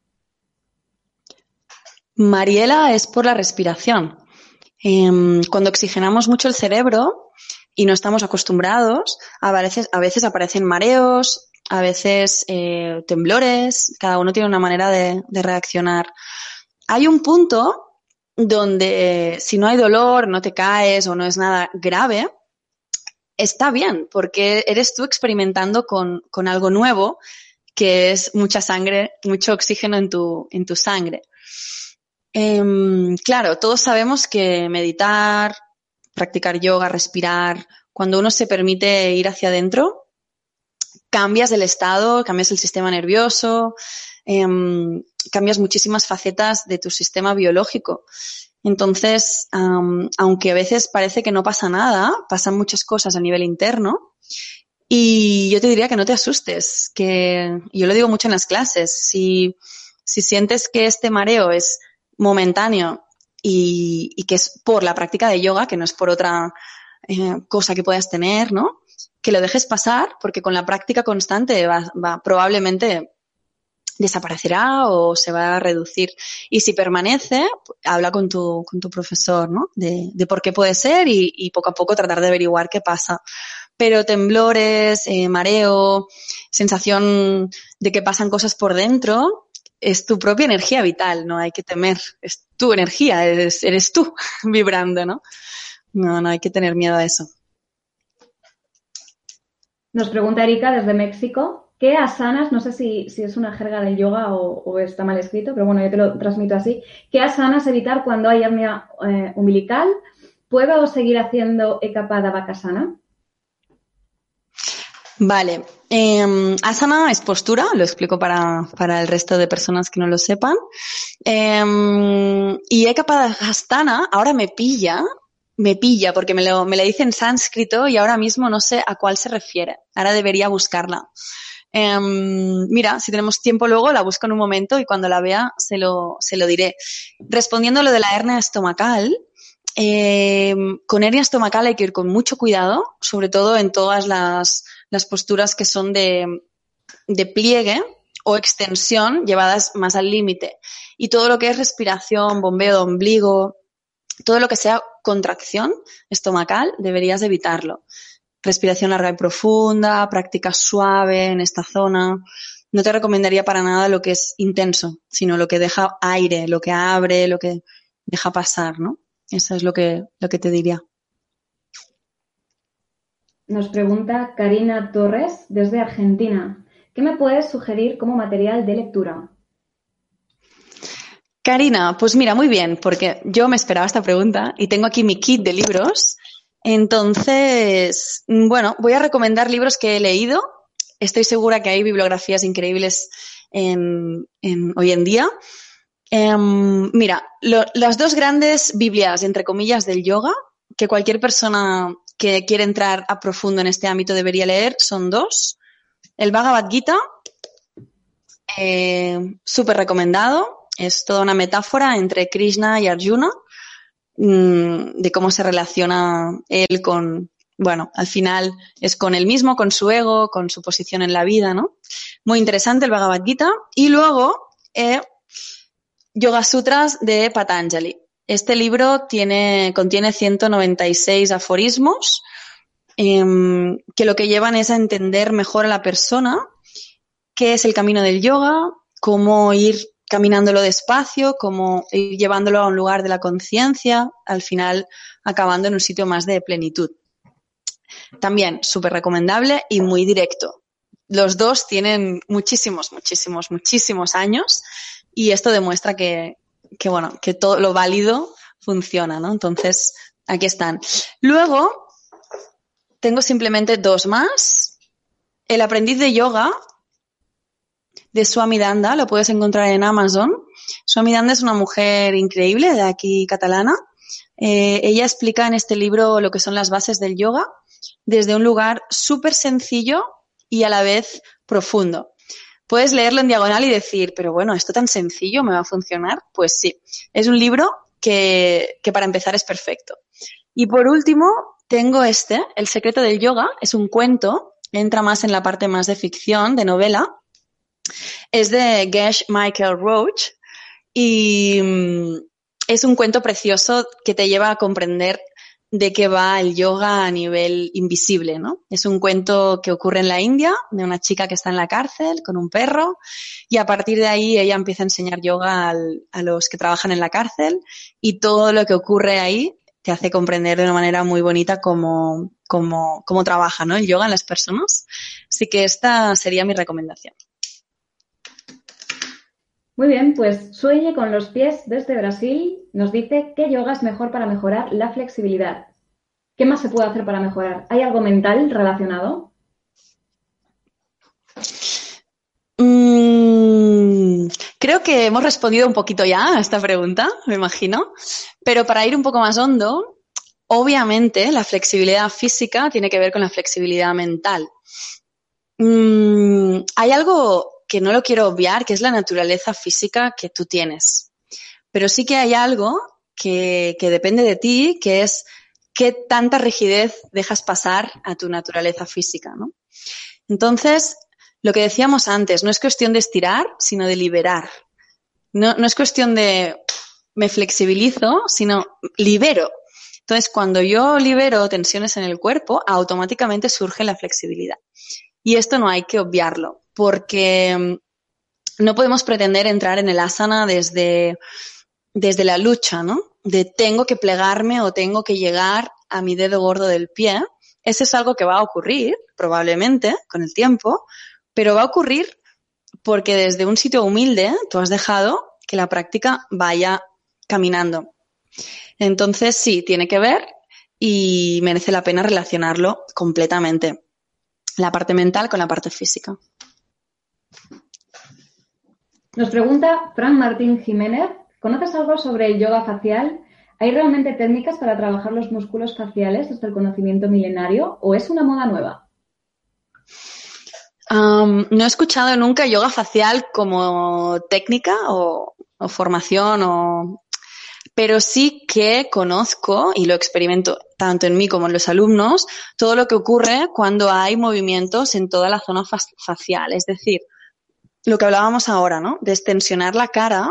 Mariela es por la respiración. Em, cuando oxigenamos mucho el cerebro y no estamos acostumbrados, a veces, aparecen mareos, a veces eh, temblores, cada uno tiene una manera de, reaccionar. Hay un punto donde si no hay dolor, no te caes o no es nada grave, está bien, porque eres tú experimentando con, algo nuevo, que es mucha sangre, mucho oxígeno en tu sangre. Em, claro, todos sabemos que meditar, practicar yoga, respirar, cuando uno se permite ir hacia adentro, cambias el estado, cambias el sistema nervioso, em, cambias muchísimas facetas de tu sistema biológico. Entonces, aunque a veces parece que no pasa nada, pasan muchas cosas a nivel interno. Y yo te diría que no te asustes, que yo lo digo mucho en las clases, si, si sientes que este mareo es momentáneo y, que es por la práctica de yoga, que no es por otra eh, cosa que puedas tener, ¿no? Que lo dejes pasar, porque con la práctica constante va, probablemente desaparecerá o se va a reducir. Y si permanece, habla con tu, con tu profesor, ¿no? De, de por qué puede ser y, y, poco a poco tratar de averiguar qué pasa. Pero temblores, eh, mareo, sensación de que pasan cosas por dentro, es tu propia energía vital, no hay que temer, es tu energía, eres, tú vibrando, ¿no? No, no hay que tener miedo a eso. Nos pregunta Erika desde México, ¿qué asanas, no sé si, es una jerga del yoga o, está mal escrito, pero bueno, yo te lo transmito así, ¿qué asanas evitar cuando hay hernia eh, umbilical? ¿Puedo seguir haciendo Ekapada Bakasana? Vale. Eh, asana es postura, lo explico para, el resto de personas que no lo sepan. Eh, y Ekapadasana ahora me pilla, me pilla porque me lo, me la dice en sánscrito y ahora mismo no sé a cuál se refiere. Ahora debería buscarla. Em, mira, si tenemos tiempo luego, la busco en un momento y cuando la vea se lo, se lo diré. Respondiendo a lo de la hernia estomacal, em, con hernia estomacal hay que ir con mucho cuidado, sobre todo en todas las posturas que son de, pliegue o extensión llevadas más al límite. Y todo lo que es respiración, bombeo de ombligo, todo lo que sea contracción estomacal, deberías evitarlo. Respiración larga y profunda, práctica suave en esta zona. No te recomendaría para nada lo que es intenso, sino lo que deja aire, lo que abre, lo que deja pasar, ¿no? Eso es lo que, lo que te diría. Nos pregunta Karina Torres desde Argentina. ¿Qué me puedes sugerir como material de lectura? Karina, pues mira, muy bien, porque yo me esperaba esta pregunta y tengo aquí mi kit de libros. Entonces, bueno, voy a recomendar libros que he leído. Estoy segura que hay bibliografías increíbles hoy en día. Em, mira, las dos grandes Biblias, entre comillas, del yoga, que cualquier persona que quiere entrar a profundo en este ámbito debería leer son dos. El Bhagavad Gita, eh, súper recomendado, es toda una metáfora entre Krishna y Arjuna, mm, de cómo se relaciona él con, bueno, al final es con él mismo, con su ego, con su posición en la vida, ¿no? Muy interesante el Bhagavad Gita. Y luego, eh, Yoga Sutras de Patanjali. Este libro tiene, contiene 196 aforismos em, que lo que llevan es a entender mejor a la persona qué es el camino del yoga, cómo ir caminándolo despacio, cómo ir llevándolo a un lugar de la conciencia, al final acabando en un sitio más de plenitud. También súper recomendable y muy directo. Los dos tienen muchísimos, muchísimos, muchísimos años y esto demuestra que, bueno, que todo lo válido funciona, ¿no? Entonces, aquí están. Luego, tengo simplemente dos más. El aprendiz de yoga de Swami Danda, lo puedes encontrar en Amazon. Swami Danda es una mujer increíble de aquí catalana. Eh, ella explica en este libro lo que son las bases del yoga desde un lugar súper sencillo y a la vez profundo. Puedes leerlo en diagonal y decir, pero bueno, esto tan sencillo me va a funcionar. Pues sí, es un libro que, para empezar es perfecto. Y por último, tengo este, El secreto del yoga, es un cuento, entra más en la parte más de ficción, de novela. Es de Gesh Michael Roach y mm, es un cuento precioso que te lleva a comprender de qué va el yoga a nivel invisible, ¿no? Es un cuento que ocurre en la India de una chica que está en la cárcel con un perro y a partir de ahí ella empieza a enseñar yoga a los que trabajan en la cárcel y todo lo que ocurre ahí te hace comprender de una manera muy bonita cómo, cómo, cómo trabaja ¿no? el yoga en las personas. Así que esta sería mi recomendación. Muy bien, pues Sueñe con los pies desde Brasil nos dice qué yoga es mejor para mejorar la flexibilidad. ¿Qué más se puede hacer para mejorar? ¿Hay algo mental relacionado? Mm, creo que hemos respondido un poquito ya a esta pregunta, me imagino. Pero para ir un poco más hondo, obviamente la flexibilidad física tiene que ver con la flexibilidad mental. Mm, hay algo que no lo quiero obviar, que es la naturaleza física que tú tienes. Pero sí que hay algo que, que depende de ti, que es qué tanta rigidez dejas pasar a tu naturaleza física, ¿no? Entonces, lo que decíamos antes, no es cuestión de estirar, sino de liberar. No, no es cuestión de me flexibilizo, sino libero. Entonces, cuando yo libero tensiones en el cuerpo, automáticamente surge la flexibilidad. Y esto no hay que obviarlo, porque mm, no podemos pretender entrar en el asana desde, desde la lucha, ¿no? De tengo que plegarme o tengo que llegar a mi dedo gordo del pie. Eso es algo que va a ocurrir, probablemente, con el tiempo, pero va a ocurrir porque desde un sitio humilde tú has dejado que la práctica vaya caminando. Entonces, sí, tiene que ver y merece la pena relacionarlo completamente. La parte mental con la parte física. Nos pregunta Fran Martín Jiménez, ¿conoces algo sobre el yoga facial? ¿Hay realmente técnicas para trabajar los músculos faciales desde el conocimiento milenario o es una moda nueva? no he escuchado nunca yoga facial como técnica o, o formación o pero sí que conozco y lo experimento tanto en mí como en los alumnos, todo lo que ocurre cuando hay movimientos en toda la zona facial. Es decir, lo que hablábamos ahora, ¿no? De extensionar la cara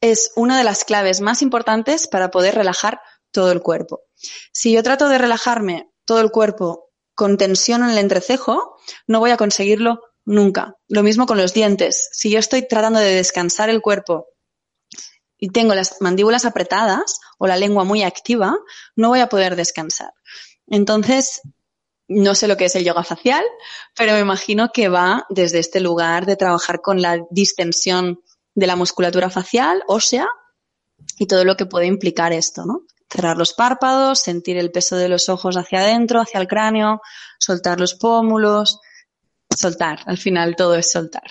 es una de las claves más importantes para poder relajar todo el cuerpo. Si yo trato de relajarme todo el cuerpo con tensión en el entrecejo, no voy a conseguirlo nunca. Lo mismo con los dientes. Si yo estoy tratando de descansar el cuerpo y tengo las mandíbulas apretadas o la lengua muy activa, no voy a poder descansar. Entonces, no sé lo que es el yoga facial, pero me imagino que va desde este lugar de trabajar con la distensión de la musculatura facial, ósea, y todo lo que puede implicar esto, ¿no? Cerrar los párpados, sentir el peso de los ojos hacia adentro, hacia el cráneo, soltar los pómulos, soltar. Al final todo es soltar.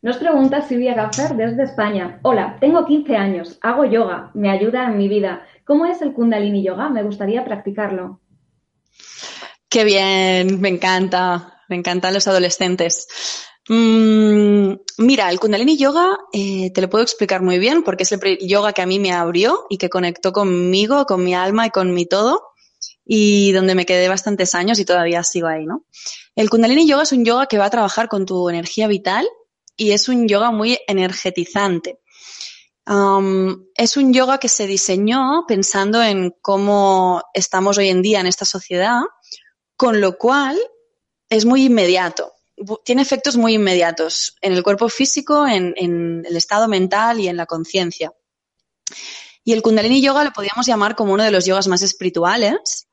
Nos pregunta Silvia Gaffer desde España. Hola, tengo 15 años, hago yoga, me ayuda en mi vida. ¿Cómo es el Kundalini Yoga? Me gustaría practicarlo. Qué bien, me encanta, me encantan los adolescentes. Mm, mira, el Kundalini Yoga eh, te lo puedo explicar muy bien porque es el yoga que a mí me abrió y que conectó conmigo, con mi alma y con mi todo y donde me quedé bastantes años y todavía sigo ahí, ¿no? El Kundalini Yoga es un yoga que va a trabajar con tu energía vital y es un yoga muy energetizante. es un yoga que se diseñó pensando en cómo estamos hoy en día en esta sociedad, con lo cual es muy inmediato. Tiene efectos muy inmediatos en el cuerpo físico, en, el estado mental y en la conciencia. Y el Kundalini Yoga lo podríamos llamar como uno de los yogas más espirituales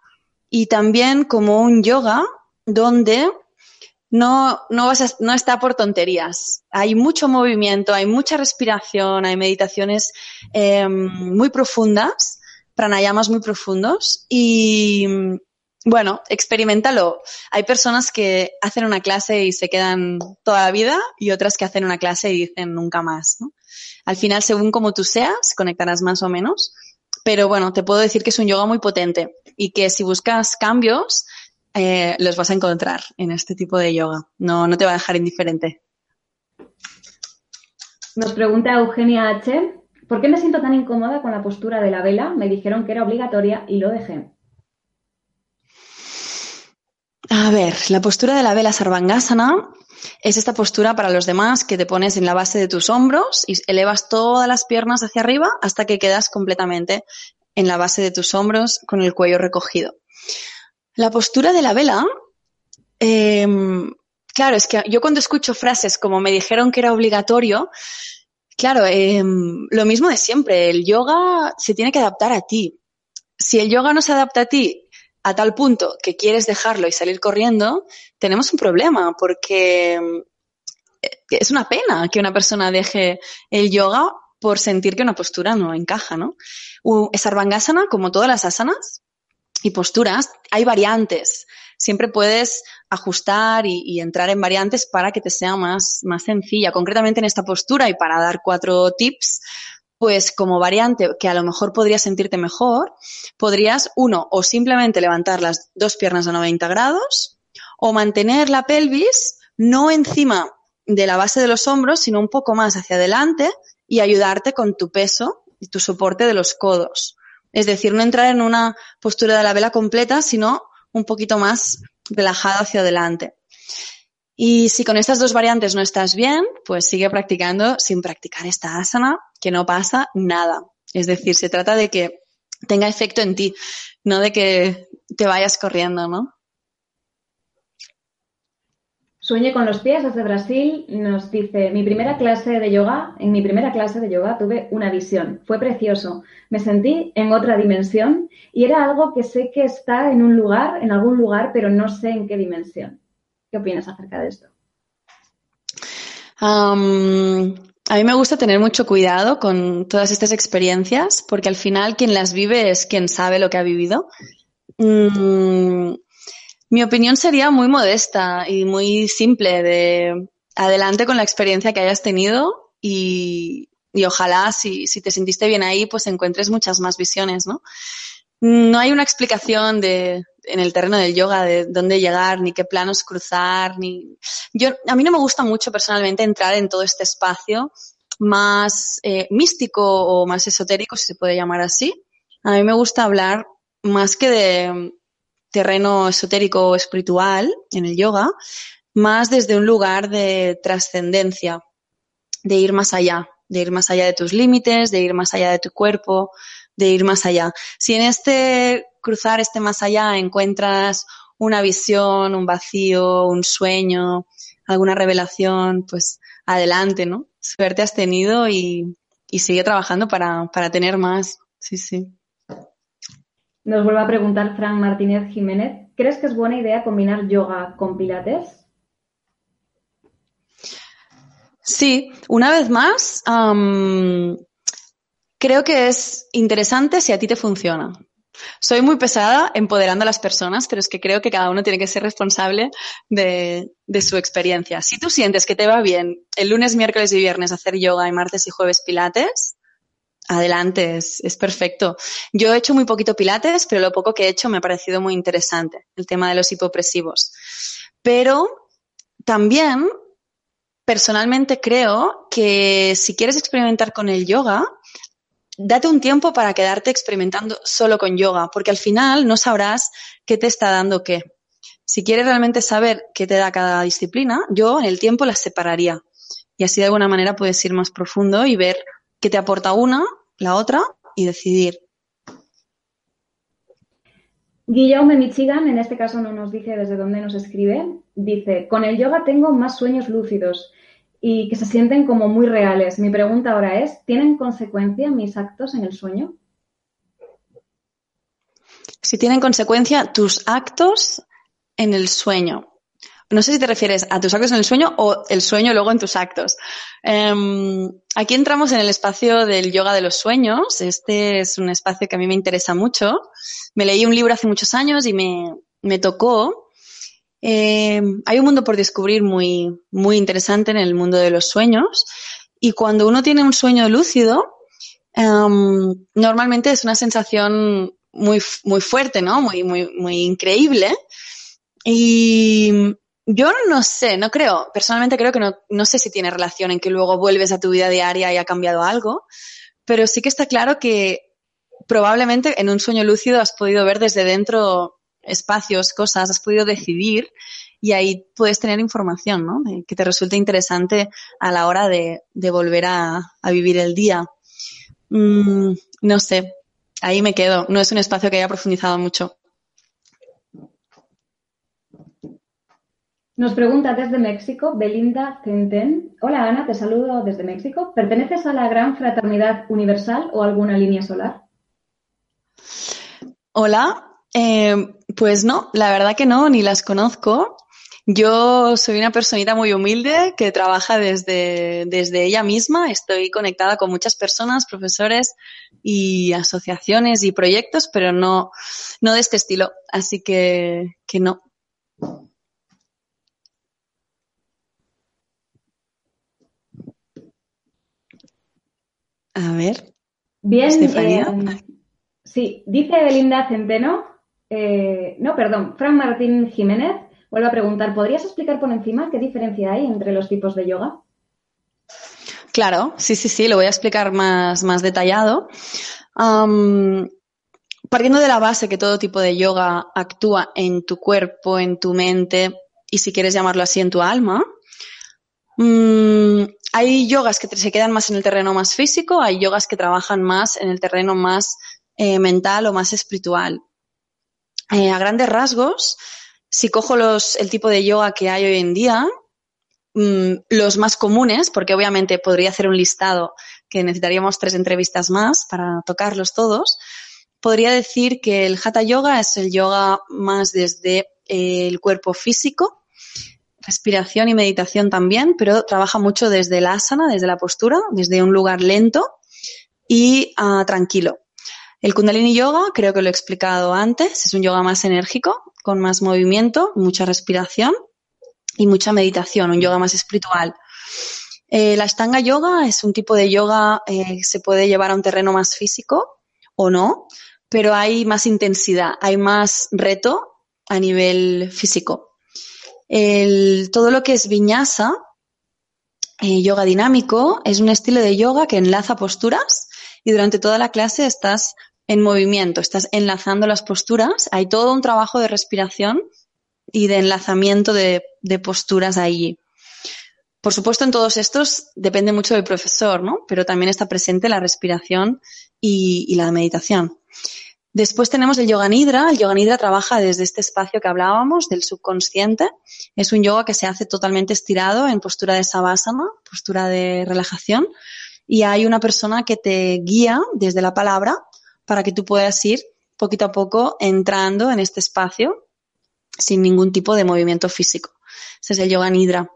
y también como un yoga donde no, no, vas no está por tonterías. Hay mucho movimiento, hay mucha respiración, hay meditaciones em, muy profundas, pranayamas muy profundos y bueno, experimentalo. Hay personas que hacen una clase y se quedan toda la vida y otras que hacen una clase y dicen nunca más. Al final, según como tú seas, conectarás más o menos. Pero bueno, te puedo decir que es un yoga muy potente y que si buscas cambios, eh, los vas a encontrar en este tipo de yoga. No, no te va a dejar indiferente. Nos pregunta Eugenia H. ¿Por qué me siento tan incómoda con la postura de la vela? Me dijeron que era obligatoria y lo dejé. A ver, la postura de la vela sarvangasana es esta postura para los demás que te pones en la base de tus hombros y elevas todas las piernas hacia arriba hasta que quedas completamente en la base de tus hombros con el cuello recogido. La postura de la vela, em, claro, es que yo cuando escucho frases como me dijeron que era obligatorio, claro, em, lo mismo de siempre, el yoga se tiene que adaptar a ti. Si el yoga no se adapta a ti a tal punto que quieres dejarlo y salir corriendo, tenemos un problema porque eh, es una pena que una persona deje el yoga por sentir que una postura no encaja, ¿no? Sarvangasana, como todas las asanas y posturas, hay variantes. Siempre puedes ajustar y, y, entrar en variantes para que te sea más, más sencilla. Concretamente en esta postura y para dar cuatro tips, pues como variante que a lo mejor podrías sentirte mejor, podrías, uno, o simplemente levantar las dos piernas a 90 grados, o mantener la pelvis no encima de la base de los hombros, sino un poco más hacia adelante y ayudarte con tu peso y tu soporte de los codos. Es decir, no entrar en una postura de la vela completa, sino un poquito más relajada hacia adelante. Y si con estas dos variantes no estás bien, pues sigue practicando sin practicar esta asana, que no pasa nada. Es decir, se trata de que tenga efecto en ti, no de que te vayas corriendo, ¿no? Sueñe con los pies desde Brasil nos dice, mi primera clase de yoga, en mi primera clase de yoga tuve una visión, fue precioso, me sentí en otra dimensión y era algo que sé que está en un lugar, en algún lugar, pero no sé en qué dimensión. ¿Qué opinas acerca de esto? a mí me gusta tener mucho cuidado con todas estas experiencias porque al final quien las vive es quien sabe lo que ha vivido. Mm, mi opinión sería muy modesta y muy simple de adelante con la experiencia que hayas tenido y, ojalá si, si, te sentiste bien ahí pues encuentres muchas más visiones, ¿no? No hay una explicación de, en el terreno del yoga de dónde llegar, ni qué planos cruzar, ni... Yo, a mí no me gusta mucho personalmente entrar en todo este espacio más eh, místico o más esotérico, si se puede llamar así. A mí me gusta hablar más que de terreno esotérico o espiritual en el yoga, más desde un lugar de trascendencia, de ir más allá, de ir más allá de tus límites, de ir más allá de tu cuerpo, de ir más allá. Si en este cruzar este más allá encuentras una visión, un vacío, un sueño, alguna revelación, pues adelante, ¿no? Suerte has tenido y, sigue trabajando para, para tener más. Sí, sí. Nos vuelve a preguntar Fran Martínez Jiménez, ¿crees que es buena idea combinar yoga con pilates? Sí, una vez más, creo que es interesante si a ti te funciona. Soy muy pesada empoderando a las personas, pero es que creo que cada uno tiene que ser responsable de, su experiencia. Si tú sientes que te va bien el lunes, miércoles y viernes hacer yoga y martes y jueves pilates, adelante, es, es, perfecto. Yo he hecho muy poquito pilates, pero lo poco que he hecho me ha parecido muy interesante, el tema de los hipopresivos. Pero también, personalmente creo que si quieres experimentar con el yoga, date un tiempo para quedarte experimentando solo con yoga, porque al final no sabrás qué te está dando qué. Si quieres realmente saber qué te da cada disciplina, yo en el tiempo las separaría. Y así de alguna manera puedes ir más profundo y ver qué te aporta una la otra y decidir. Guillaume Michigan, en este caso no nos dice desde dónde nos escribe, dice, con el yoga tengo más sueños lúcidos y que se sienten como muy reales. Mi pregunta ahora es, ¿tienen consecuencia mis actos en el sueño? Si tienen consecuencia tus actos en el sueño. No sé si te refieres a tus actos en el sueño o el sueño luego en tus actos. Um, aquí entramos en el espacio del yoga de los sueños. Este es un espacio que a mí me interesa mucho. Me leí un libro hace muchos años y me, me tocó. Eh, hay un mundo por descubrir muy, muy interesante en el mundo de los sueños. Y cuando uno tiene un sueño lúcido, um, normalmente es una sensación muy, muy fuerte, ¿no? Muy, muy, muy increíble. Y yo no sé, no creo, personalmente creo que no, no sé si tiene relación en que luego vuelves a tu vida diaria y ha cambiado algo, pero sí que está claro que probablemente en un sueño lúcido has podido ver desde dentro espacios, cosas, has podido decidir y ahí puedes tener información, ¿no? que te resulte interesante a la hora de, volver a, vivir el día. Mm, no sé, ahí me quedo. No es un espacio que haya profundizado mucho. Nos pregunta desde México Belinda Centen. Hola Ana, te saludo desde México. ¿Perteneces a la Gran Fraternidad Universal o alguna línea solar? Hola, eh, pues no, la verdad que no, ni las conozco. Yo soy una personita muy humilde que trabaja desde, desde ella misma. Estoy conectada con muchas personas, profesores y asociaciones y proyectos, pero no, no de este estilo. Así que, que no. A ver. Bien, eh, sí, dice Belinda Centeno, eh, no, perdón, Fran Martín Jiménez, vuelvo a preguntar, ¿podrías explicar por encima qué diferencia hay entre los tipos de yoga? Claro, sí, sí, sí, lo voy a explicar más, más detallado. partiendo de la base que todo tipo de yoga actúa en tu cuerpo, en tu mente y si quieres llamarlo así, en tu alma, mm, hay yogas que se quedan más en el terreno más físico, hay yogas que trabajan más en el terreno más eh, mental o más espiritual. Eh, a grandes rasgos, si cojo los, el tipo de yoga que hay hoy en día, mm, los más comunes, porque obviamente podría hacer un listado que necesitaríamos tres entrevistas más para tocarlos todos, podría decir que el Hatha Yoga es el yoga más desde el cuerpo físico, respiración y meditación también, pero trabaja mucho desde el asana, desde la postura, desde un lugar lento y ah, tranquilo. El Kundalini Yoga, creo que lo he explicado antes, es un yoga más enérgico, con más movimiento, mucha respiración y mucha meditación, un yoga más espiritual. Eh, la Ashtanga Yoga es un tipo de yoga que eh, se puede llevar a un terreno más físico o no, pero hay más intensidad, hay más reto a nivel físico. todo lo que es viñasa, eh, yoga dinámico, es un estilo de yoga que enlaza posturas y durante toda la clase estás en movimiento, estás enlazando las posturas, hay todo un trabajo de respiración y de enlazamiento de, posturas allí. Por supuesto, en todos estos depende mucho del profesor, ¿no? Pero también está presente la respiración y, la meditación. Después tenemos el yoga nidra. El yoga nidra trabaja desde este espacio que hablábamos, del subconsciente. Es un yoga que se hace totalmente estirado en postura de savasana, postura de relajación. Y hay una persona que te guía desde la palabra para que tú puedas ir poquito a poco entrando en este espacio sin ningún tipo de movimiento físico. Ese es el yoga nidra.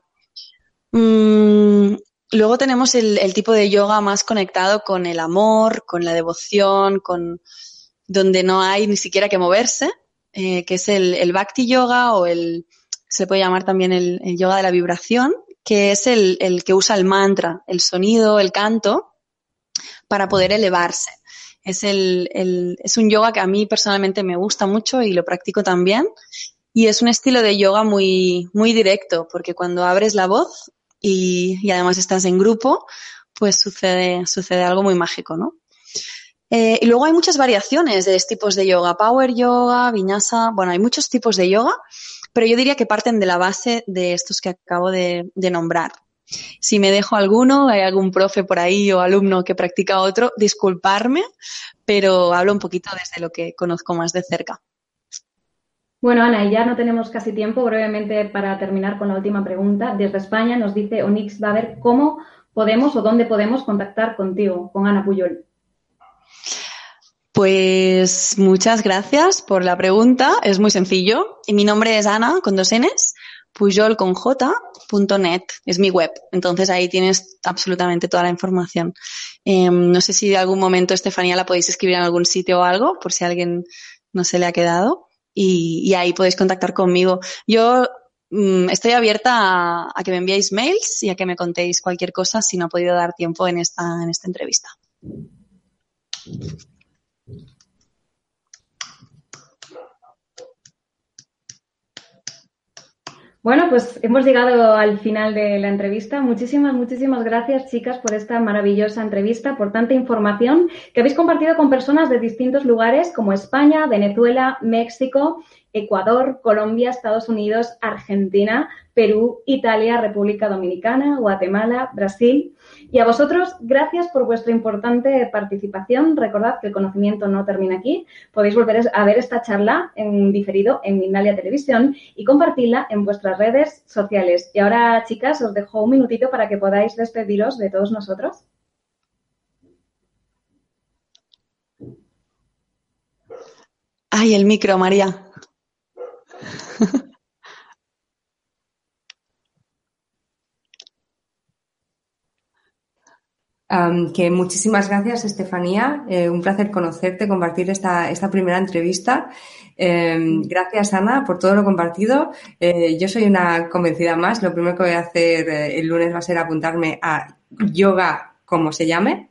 Mm, luego tenemos el, tipo de yoga más conectado con el amor, con la devoción, con donde no hay ni siquiera que moverse, eh, que es el, bhakti yoga o el, se puede llamar también el, yoga de la vibración, que es el, el que usa el mantra, el sonido, el canto, para poder elevarse. Es, el, el, es un yoga que a mí personalmente me gusta mucho y lo practico también. Y es un estilo de yoga muy, muy directo, porque cuando abres la voz y, y además estás en grupo, pues sucede, sucede algo muy mágico, ¿no? Eh, y luego hay muchas variaciones de tipos de yoga, power yoga, vinyasa, bueno, hay muchos tipos de yoga, pero yo diría que parten de la base de estos que acabo de, de nombrar. Si me dejo alguno, hay algún profe por ahí o alumno que practica otro, disculparme, pero hablo un poquito desde lo que conozco más de cerca. Bueno, Ana, y ya no tenemos casi tiempo. Brevemente, para terminar con la última pregunta, desde España nos dice Onix ver cómo podemos o dónde podemos contactar contigo, con Ana Puyol. Pues muchas gracias por la pregunta. Es muy sencillo. Mi nombre es Ana, con dos Ns, .net, es mi web. Entonces ahí tienes absolutamente toda la información. Em, no sé si de algún momento, Estefanía, la podéis escribir en algún sitio o algo, por si a alguien no se le ha quedado. Y, ahí podéis contactar conmigo. Yo mm, estoy abierta a, que me enviéis mails y a que me contéis cualquier cosa si no ha podido dar tiempo en esta, en esta entrevista. Bueno, pues hemos llegado al final de la entrevista. Muchísimas, muchísimas gracias, chicas, por esta maravillosa entrevista, por tanta información que habéis compartido con personas de distintos lugares como España, Venezuela, México Ecuador, Colombia, Estados Unidos, Argentina, Perú, Italia, República Dominicana, Guatemala, Brasil. Y a vosotros, gracias por vuestra importante participación. Recordad que el conocimiento no termina aquí. Podéis volver a ver esta charla en diferido en Mindalia Televisión y compartirla en vuestras redes sociales. Y ahora, chicas, os dejo un minutito para que podáis despediros de todos nosotros. Ay, el micro, María. Que muchísimas gracias, Estefanía. Eh, un placer conocerte, compartir esta, esta primera entrevista. Em, gracias, Ana, por todo lo compartido. Eh, yo soy una convencida más. Lo primero que voy a hacer eh, el lunes va a ser apuntarme a yoga, como se llame.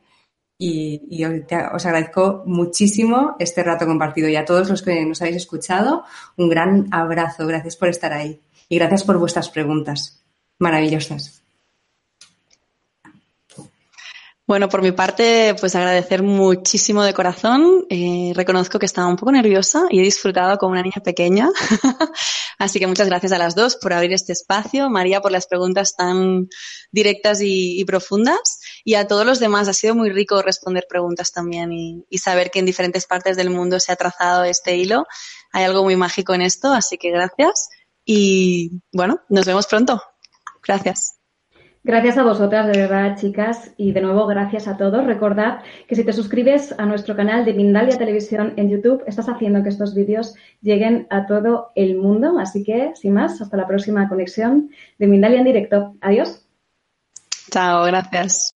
Y, os agradezco muchísimo este rato compartido y a todos los que nos habéis escuchado, un gran abrazo. Gracias por estar ahí y gracias por vuestras preguntas maravillosas. Bueno, por mi parte, pues agradecer muchísimo de corazón. Eh, reconozco que estaba un poco nerviosa y he disfrutado como una niña pequeña. Así que muchas gracias a las dos por abrir este espacio. María, por las preguntas tan directas y, profundas. Y a todos los demás, ha sido muy rico responder preguntas también y, y saber que en diferentes partes del mundo se ha trazado este hilo. Hay algo muy mágico en esto, así que gracias. Y bueno, nos vemos pronto. Gracias. Gracias a vosotras, de verdad, chicas, y de nuevo gracias a todos. Recordad que si te suscribes a nuestro canal de Mindalia Televisión en YouTube, estás haciendo que estos vídeos lleguen a todo el mundo. Así que, sin más, hasta la próxima conexión de Mindalia en directo. Adiós. Chao, gracias.